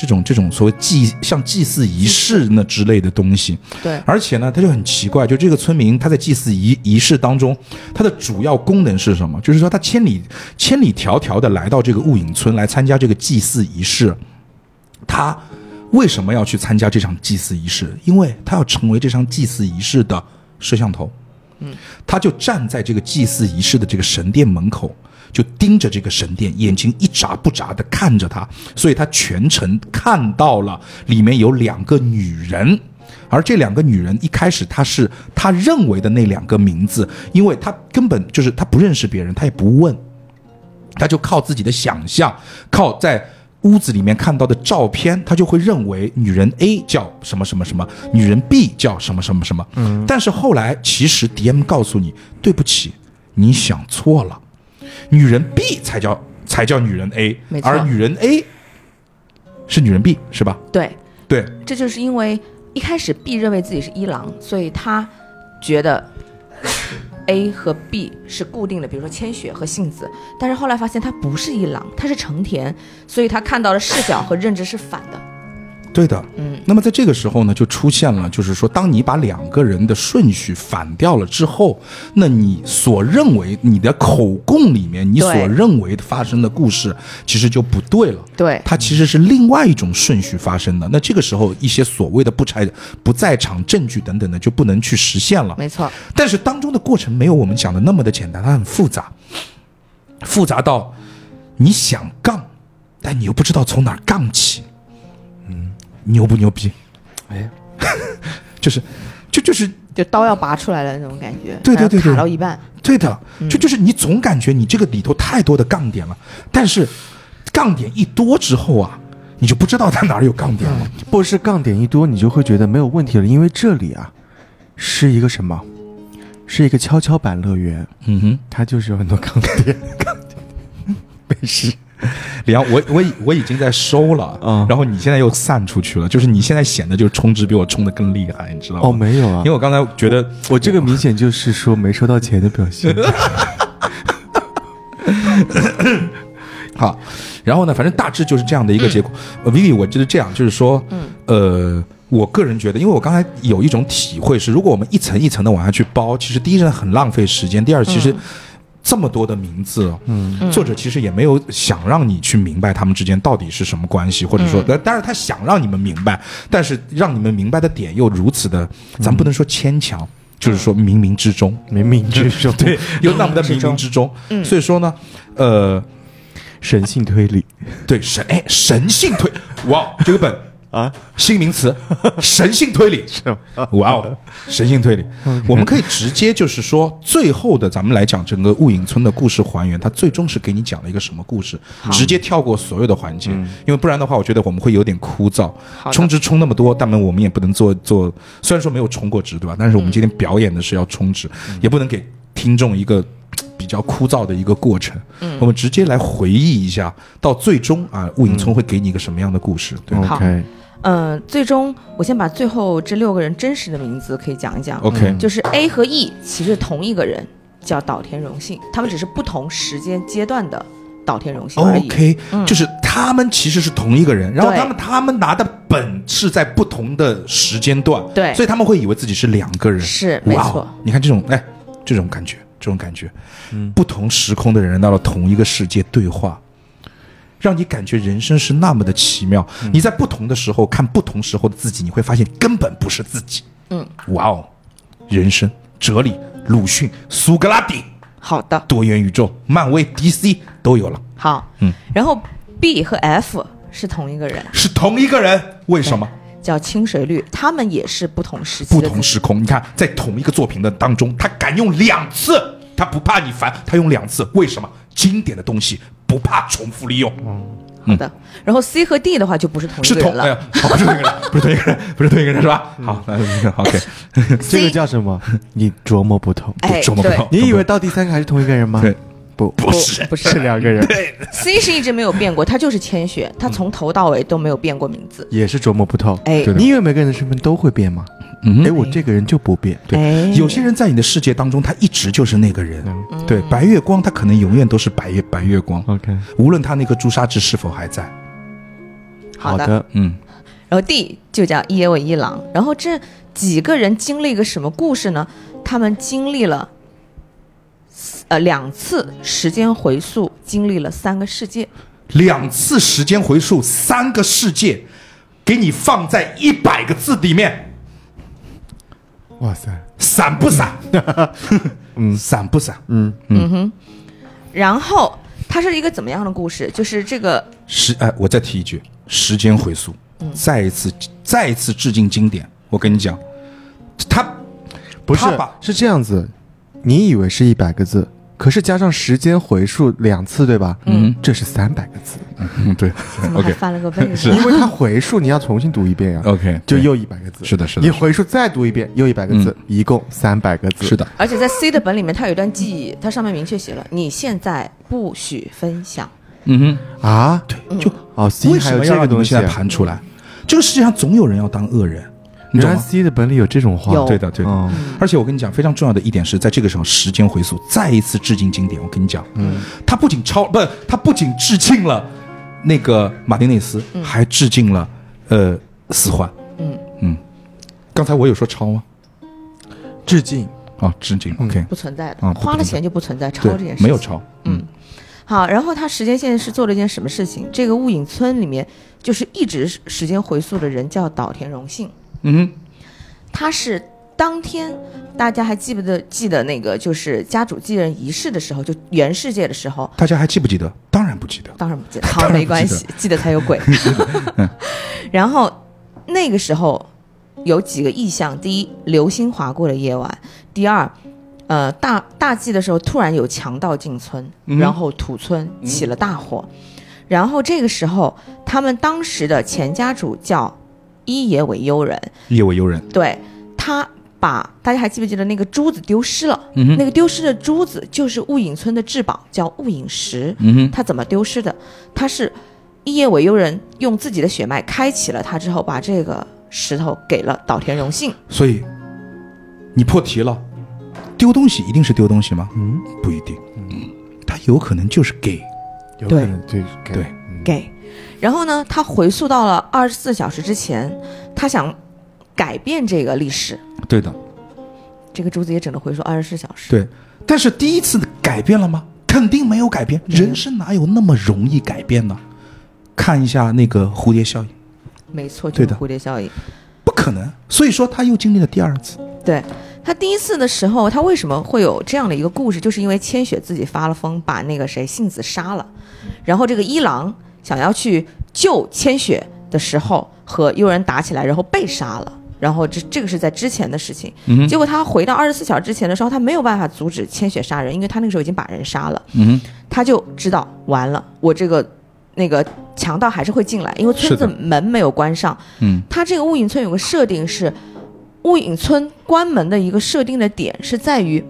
这种这种所谓祭像祭祀仪式那之类的东西，对，而且呢，他就很奇怪，就这个村民他在祭祀仪仪式当中，他的主要功能是什么？就是说他千里千里迢迢的来到这个雾隐村来参加这个祭祀仪式，他为什么要去参加这场祭祀仪式？因为他要成为这场祭祀仪式的摄像头。嗯，他就站在这个祭祀仪式的这个神殿门口，就盯着这个神殿，眼睛一眨不眨的看着他，所以他全程看到了里面有两个女人。而这两个女人一开始，她是他认为的那两个名字，因为他根本就是他不认识别人，他也不问，他就靠自己的想象，靠在屋子里面看到的照片，他就会认为女人 A 叫什么什么什么，女人 B 叫什么什么什么。嗯，但是后来其实 DM 告诉你，对不起，你想错了，女人 B 才叫才叫女人 A，而女人 A 是女人 B 是吧？对，对，这就是因为一开始 B 认为自己是一郎，所以他觉得 A 和 B 是固定的，比如说千雪和杏子。但是后来发现他不是一郎，他是成田，所以他看到的视角和认知是反的。对的，嗯，那么在这个时候呢，就出现了，就是说，当你把两个人的顺序反掉了之后，那你所认为你的口供里面，你所认为发生的故事，其实就不对了。对，它其实是另外一种顺序发生的。那这个时候，一些所谓的不拆、不在场证据等等的，就不能去实现了。没错，但是当中的过程没有我们讲的那么的简单，它很复杂，复杂到你想杠，但你又不知道从哪儿杠起。嗯，牛不牛逼？哎，[laughs] 就是，就就是就刀要拔出来了那种感觉，对对对对卡到一半。对的，就就是你总感觉你这个里头太多的杠点了，但是杠点一多之后啊，你就不知道它哪儿有杠点了。或是杠点一多，你就会觉得没有问题了，因为这里啊是一个什么？是一个跷跷板乐园，嗯哼。它就是有很多杠点。[laughs] 杠点，[laughs] 没事。[laughs] 李阳，我我已我已经在收了，嗯然后你现在又散出去了，就是你现在显得就是充值比我充的更厉害，你知道吗？哦，没有啊因为，我刚才觉得，我这个明显就是说没收到钱的表现。[laughs] 好，然后呢，反正大致就是这样的一个结果。呃，Vivi，我觉得这样就是说，嗯，呃，我个人觉得，因为我刚才有一种体会是，如果我们一层一层的往下去包，其实第一是很浪费时间，第二其实。这么多的名字，嗯，作者其实也没有想让你去明白他们之间到底是什么关系，或者说，但是他想让你们明白，但是让你们明白的点又如此的，咱不能说牵强，就是说冥冥之中，冥冥之中，[laughs] 对，又那么的冥冥之中，所以说呢，呃，神性推理。对神哎神性推，哇，这个本啊，新名词，[laughs] 神性推理。是，哇哦，神性推理，我们可以直接就是说，最后的咱们来讲整个雾隐村的故事还原，它最终是给你讲了一个什么故事，直接跳过所有的环节，因为不然的话，我觉得我们会有点枯燥，好充值充那么多，但我们也不能做做，虽然说没有充过值，对吧？但是我们今天表演的是要充值，也不能给听众一个。比较枯燥的一个过程，我们直接来回忆一下，到最终啊，雾隐村会给你一个什么样的故事？对，OK，嗯，最终我先把最后这六个人真实的名字可以讲一讲。？OK，就是 A 和 E 其实是同一个人，叫岛田荣幸，他们只是不同时间阶段的岛田荣幸而已。OK，、嗯就是他们其实是同一个人，然后他们他们拿的本是在不同的时间段，对所以他们会以为自己是两个人。是没错，你看这种哎，这种感觉，这种感觉，不同时空的人到了同一个世界对话。让你感觉人生是那么的奇妙。你在不同的时候看不同时候的自己，你会发现根本不是自己。嗯，哇哦，人生哲理，鲁迅、苏格拉底，好的，多元宇宙，漫威、DC 都有了，好，嗯，然后 B 和 F 是同一个人，是同一个人，为什么？叫清水绿，他们也是不同时期不同时空。你看，在同一个作品的当中，他敢用两次，他不怕你烦，他用两次，为什么？经典的东西不怕重复利用，嗯好的，然后 C 和 D 的话就不是同一是同哎个人了。呀，好 [laughs] 不是同一个人，不是同一个人，不是同一个人是吧？好，那那个 OK，[laughs] 这个叫什么？你琢磨不透。哎，琢磨不透你以为到第三个还是同一个人吗？对，不，不是不是是两个人，C 是一直没有变过，他就是千雪，他从头到尾都没有变过名字。也是琢磨不透。哎对的你以为每个人的身份都会变吗？嗯哎，我这个人就不变。对哎，有些人在你的世界当中，他一直就是那个人。嗯对，白月光，他可能永远都是白月白月光，OK，无论他那颗朱砂痣是否还在。好的的，嗯，然后 D 就叫一野尾一郎。然后这几个人经历一个什么故事呢？他们经历了呃两次时间回溯，经历了三个世界。两次时间回溯，三个世界，给你放在一百个字里面，哇塞，闪不闪？[laughs] 嗯，闪不闪？嗯嗯哼，然后它是一个怎么样的故事？就是这个时哎，我再提一句，时间回溯，嗯再一次再一次致敬经典。我跟你讲，他不是他，是这样子，你以为是一百个字，可是加上时间回溯两次，对吧？嗯，这是三百个字，嗯对。怎么还，OK。翻了个倍是？因为它回溯你要重新读一遍呀。OK，就对又一百个字，是的是的你回溯再读一遍，又一百个字，一共三百个字。是，的，而且在 C 的本里面，它有一段记忆，它上面明确写了：你现在不许分享。嗯哼。啊，对，就哦，C 为什么还有这要让你们现个东西盘出来？这个世界上总有人要当恶人，你原来懂吗？C 的本里有这种话，对的，对的。哦，而且我跟你讲，非常重要的一点是在这个时候时间回溯，再一次致敬经典。我跟你讲，嗯，他不仅超不，他不仅致敬了那个马丁内斯，还致敬了呃死幻。嗯嗯，刚才我有说抄吗？致敬，啊，致敬。OK，不存在的，花了钱就不存在抄这件事，没有抄。嗯，好，然后他时间线是做了一件什么事情？这个雾隐村里面就是一直时间回溯的人叫岛田荣幸，嗯他是当天大家还记不得记得那个就是家主继任仪式的时候，就原世界的时候，大家还记不记得？当然不记得。当然不记得，[laughs] 好，没关系，记得才有鬼。[laughs] 然后那个时候有几个意象：第一，流星划过的夜晚；第二，呃，大大祭的时候突然有强盗进村，嗯然后土村起了大火。然后这个时候，他们当时的前家主叫一野为悠人，夜尾悠人。对他把大家还记不记得那个珠子丢失了？嗯哼那个丢失的珠子就是雾隐村的至宝，叫雾隐石。嗯哼，他怎么丢失的？他是一叶尾悠人用自己的血脉开启了它之后，把这个石头给了岛田荣幸。所以你破题了。丢东西一定是丢东西吗？嗯，不一定。嗯，他有可能就是给。有可能对对嗯给，然后呢，他回溯到了二十四小时之前，他想改变这个历史。对的。这个珠子也只能回溯二十四小时。对，但是第一次改变了吗？肯定没有改变。人生哪有那么容易改变呢？看一下那个蝴蝶效应，没错，对的就是蝴蝶效应。不可能。所以说他又经历了第二次。对他第一次的时候，他为什么会有这样的一个故事？就是因为千雪自己发了疯，把那个谁杏子杀了，然后这个一郎想要去救千雪的时候，和悠人打起来，然后被杀了。然后这这个是在之前的事情，嗯结果他回到二十四小时之前的时候，他没有办法阻止千雪杀人，因为他那个时候已经把人杀了，嗯他就知道完了，我这个那个强盗还是会进来，因为村子门没有关上，嗯。它这个雾隐村有个设定是，雾隐村关门的一个设定的点是在于，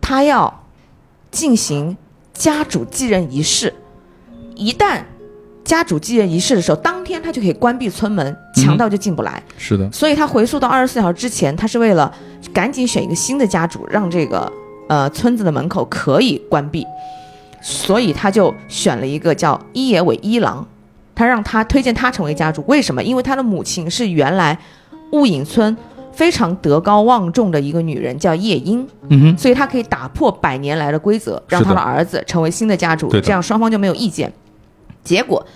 他要进行家主继任仪式，一旦家主继任仪式的时候，当天他就可以关闭村门，强盗就进不来。是的。所以他回溯到二十四小时之前，他是为了赶紧选一个新的家主，让这个呃村子的门口可以关闭，所以他就选了一个叫伊野尾一郎，他让他推荐他成为家主。为什么？因为他的母亲是原来雾隐村非常德高望重的一个女人，叫夜莺，嗯哼，所以他可以打破百年来的规则，让他的儿子成为新的家主，这样双方就没有意见。结果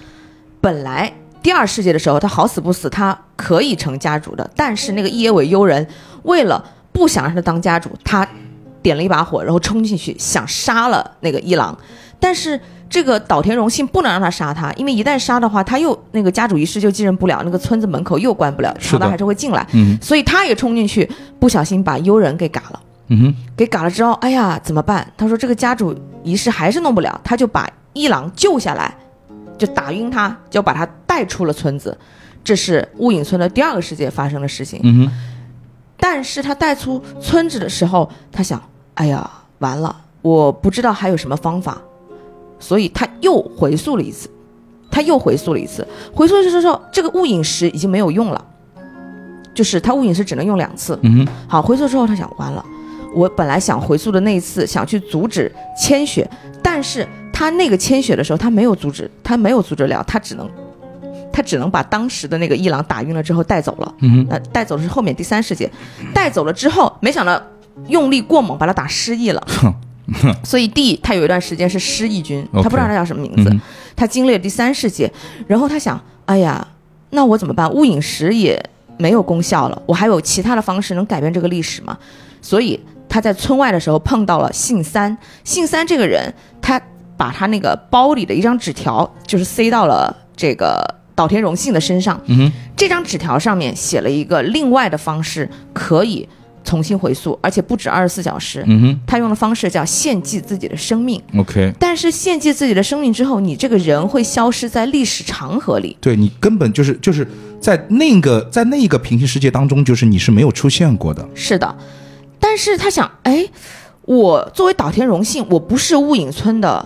本来第二世界的时候，他好死不死，他可以成家主的，但是那个伊野尾悠人为了不想让他当家主，他点了一把火，然后冲进去想杀了那个一郎，但是。这个岛田荣幸不能让他杀他，因为一旦杀的话，他又那个家主仪式就继任不了，那个村子门口又关不了，是的强盗还是会进来，嗯所以他也冲进去，不小心把悠人给嘎了。嗯哼，给嘎了之后，哎呀，怎么办？他说这个家主仪式还是弄不了，他就把一郎救下来，就打晕他，就把他带出了村子。这是雾隐村的第二个世界发生的事情。嗯哼，但是他带出村子的时候，他想，哎呀，完了，我不知道还有什么方法，所以他又回溯了一次，他又回溯了一次，回溯的时候，这个雾隐石已经没有用了，就是他雾隐石只能用两次。嗯，好，回溯之后他想完了，我本来想回溯的那一次想去阻止千雪，但是他那个千雪的时候他没有阻止，他没有阻止了，他只能他只能把当时的那个一郎打晕了之后带走了。嗯哼，那带走的是后面第三世界，带走了之后，没想到用力过猛，把他打失忆了。[laughs] 所以 D 他有一段时间是失忆君，他不知道他叫什么名字。嗯，他经历了第三世界，然后他想，哎呀，那我怎么办？雾隐石也没有功效了，我还有其他的方式能改变这个历史吗？所以他在村外的时候碰到了信三，信三这个人，他把他那个包里的一张纸条，就是塞到了这个岛田荣幸的身上。嗯哼，这张纸条上面写了一个另外的方式，可以重新回溯，而且不止二十四小时。嗯哼他用的方式叫献祭自己的生命。，OK，但是献祭自己的生命之后，你这个人会消失在历史长河里。对你根本就是就是在那个在那个平行世界当中，就是你是没有出现过的。是的，但是他想，哎，我作为岛田荣幸，我不是雾隐村的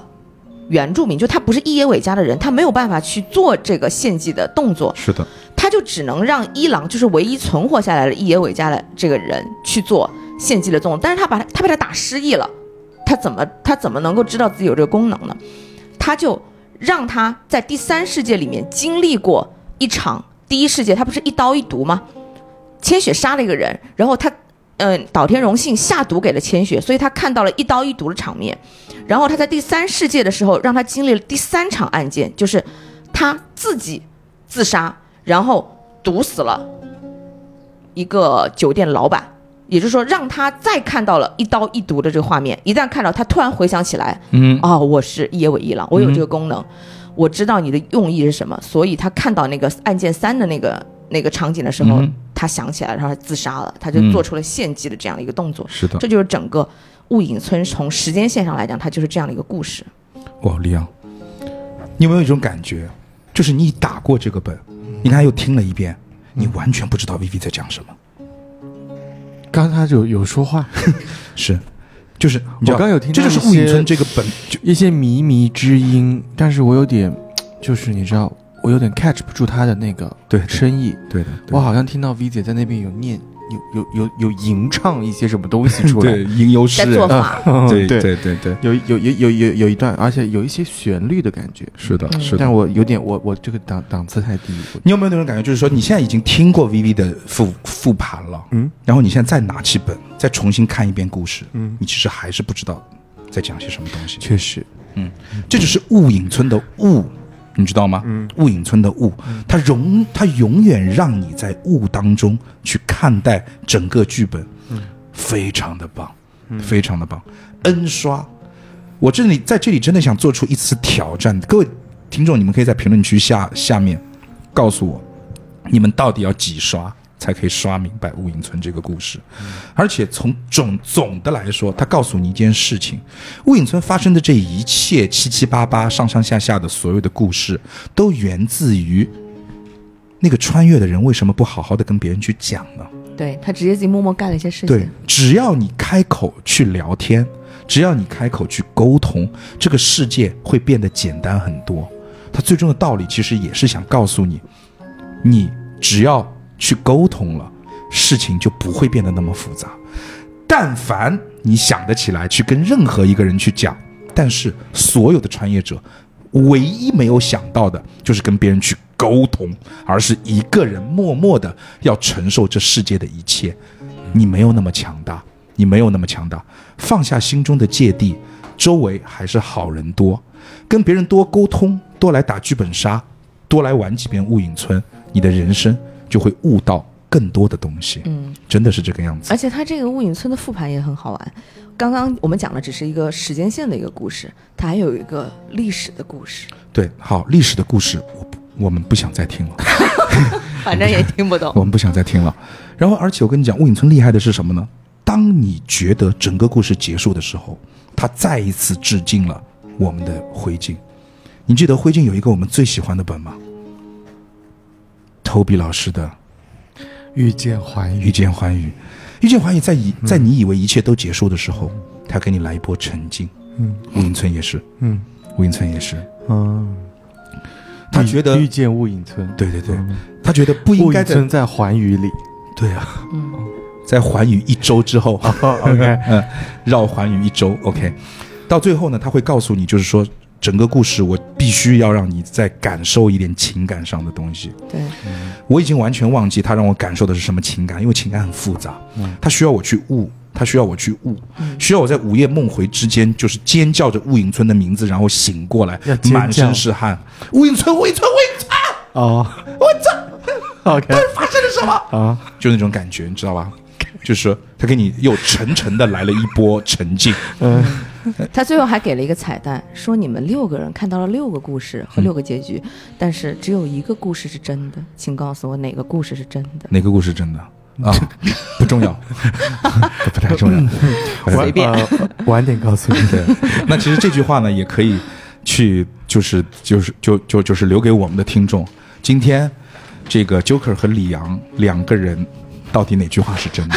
原住民，就他不是伊野尾家的人，他没有办法去做这个献祭的动作，是的，他就只能让伊朗，就是唯一存活下来的伊野尾家的这个人去做献祭的动作，但是他把他他被他打失忆了，他怎么他怎么能够知道自己有这个功能呢？他就让他在第三世界里面经历过一场第一世界，他不是一刀一毒吗？千雪杀了一个人，然后他，嗯、岛田荣幸下毒给了千雪，所以他看到了一刀一毒的场面。然后他在第三世界的时候，让他经历了第三场案件，就是他自己自杀，然后毒死了一个酒店老板。也就是说，让他再看到了一刀一毒的这个画面，一旦看到，他突然回想起来，嗯哦，我是野尾一郎，我有这个功能，我知道你的用意是什么，所以他看到那个案件三的那个那个场景的时候，嗯他想起来，然后他自杀了，他就嗯做出了献祭的这样的一个动作。是的这，就是整个雾隐村从时间线上来讲，它就是这样的一个故事。哇，李阳，你有没有一种感觉，就是你打过这个本，你刚才又听了一遍，你完全不知道 V V 在讲什么，刚才他有有说话，[laughs] 是，就是我刚有听到这就是雾隐村这个本就一些靡靡之音，但是我有点，就是你知道，我有点 catch 不住他的那个对对深意。对的，我好像听到 V 姐在那边有念，有有有有吟唱一些什么东西出来。[laughs] 对吟游诗人，[laughs] 对对对对对，有有有有有有一段，而且有一些旋律的感觉。是的，嗯是的但。我有点，我我这个档档次太低。你有没有那种感觉，就是说你现在已经听过 V V 的复复盘了，嗯，然后你现在再拿起本，再重新看一遍故事，嗯你其实还是不知道在讲些什么东西。确实，嗯这就是雾隐村的雾，你知道吗？嗯雾隐村的雾，它永它永远让你在雾当中去看待整个剧本，非常的棒，非常的棒，N 刷。我这里在这里真的想做出一次挑战，各位听众，你们可以在评论区下下面告诉我，你们到底要几刷才可以刷明白雾隐村这个故事？而且从总总的来说，他告诉你一件事情：雾隐村发生的这一切七七八八、上上下下的所有的故事，都源自于那个穿越的人为什么不好好的跟别人去讲呢？对他直接自己默默干了一些事情对。，只要你开口去聊天，只要你开口去沟通，这个世界会变得简单很多。他最终的道理其实也是想告诉你，你只要去沟通了，事情就不会变得那么复杂。但凡你想得起来去跟任何一个人去讲，但是所有的穿越者唯一没有想到的就是跟别人去沟通，而是一个人默默的要承受这世界的一切。你没有那么强大，你没有那么强大，放下心中的芥蒂，周围还是好人多，跟别人多沟通，多来打剧本杀，多来玩几遍雾隐村，你的人生就会悟到更多的东西。嗯，真的是这个样子而。且它这个雾隐村的复盘也很好玩。刚刚我们讲的只是一个时间线的一个故事，它还有一个历史的故事，对，好，历史的故事，我，我们不想再听了。[laughs] [laughs] 反正也听不懂。我们不想再听了。然后，而且我跟你讲，雾隐村厉害的是什么呢？当你觉得整个故事结束的时候，他再一次致敬了我们的灰烬。你记得灰烬有一个我们最喜欢的本吗？Toby 老师的遇见环《遇，见环宇》，《遇见环宇》在以在你以为一切都结束的时候，他给你来一波沉静。嗯。雾影村也是，嗯。雾影村也是，嗯，他觉得遇见雾影村，对对对，嗯。他觉得不应该存在环宇里。对啊，嗯，在环宇一周之后，哦，OK，[laughs] 嗯，绕环宇一周，OK，到最后呢，他会告诉你，就是说整个故事我必须要让你再感受一点情感上的东西。对，我已经完全忘记他让我感受的是什么情感，因为情感很复杂，他需要我去悟。他需要我去悟，需要我在午夜梦回之间，就是尖叫着雾隐村的名字，然后醒过来满身是汗。雾隐村，雾隐村，雾隐村，哦我操，，[laughs] OK，[laughs] 发生了什么？啊，就那种感觉，你知道吧？就是说他给你又沉沉的来了一波沉浸。[laughs] 嗯，[laughs] 他最后还给了一个彩蛋，说你们六个人看到了六个故事和六个结局，但是只有一个故事是真的，请告诉我哪个故事是真的？哪个故事真的啊？[laughs] 不重要，不不太重要。随便晚呃晚点告诉你。对，那其实这句话呢，也可以去，就是就是就就就是留给我们的听众。今天这个 Joker 和李阳两个人，到底哪句话是真的？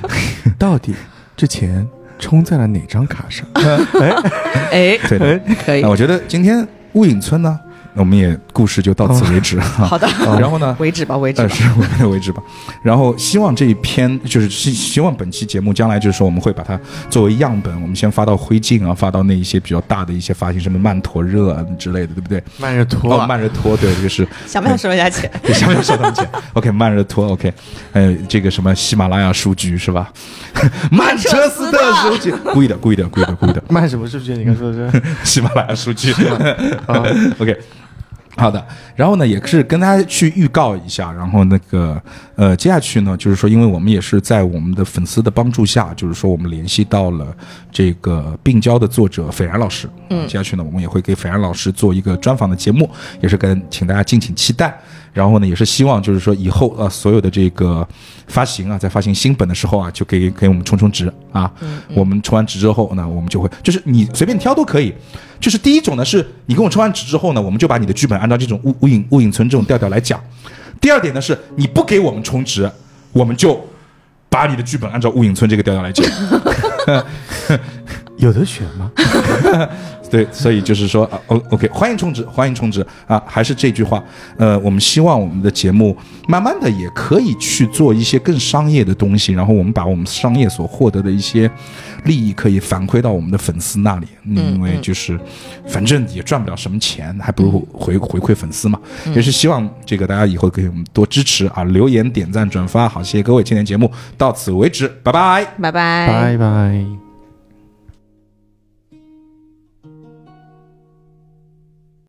[laughs] 到底这钱充在了哪张卡上？[laughs] 哎，对的。可以那，我觉得今天雾隐村呢，我们也故事就到此为止。[laughs] 好的，然后呢，为止吧，为止呃，吧。是我们的为止吧。然后希望这一篇就是希希望本期节目将来就是说我们会把它作为样本，我们先发到灰烬啊，发到那一些比较大的一些发行，什么曼陀热啊之类的，对不对？曼热托哦，啊，慢热托，对，就是 [laughs] 想不想收一下钱？[laughs] 想不想收他们钱？OK，曼热托，OK，还有这个什么喜马拉雅数据是吧？曼彻斯特数据，故意的，故意的，故意的，故意的，曼什么数据？你刚说的是？喜马拉雅数据。OK，好的。然后呢，也是跟大家去预告一下，然后那个呃，接下去呢，就是说，因为我们也是在我们的粉丝的帮助下，就是说我们联系到了这个病娇的作者斐然老师。嗯，接下去呢，我们也会给斐然老师做一个专访的节目，也是跟请大家敬请期待。然后呢，也是希望就是说以后啊所有的这个发行啊，在发行新本的时候啊，就给给我们充充值啊。我们充完值之后呢，我们就会就是你随便挑都可以。就是第一种呢，是你跟我充完值之后呢，我们就把你的剧本按照这种雾雾影雾影村这种调调来讲。第二点呢，是你不给我们充值，我们就把你的剧本按照雾影村这个调调来讲。[laughs] 有的选吗？[laughs] 对，所以就是说啊，O OK，欢迎充值，欢迎充值啊！还是这句话，呃，我们希望我们的节目慢慢的也可以去做一些更商业的东西，然后我们把我们商业所获得的一些利益可以反馈到我们的粉丝那里，嗯因为就是反正也赚不了什么钱，还不如回回馈粉丝嘛。也是希望这个大家以后给我们多支持啊，留言、点赞、转发，好，谢谢各位，今天节目到此为止，拜拜。拜拜。拜拜。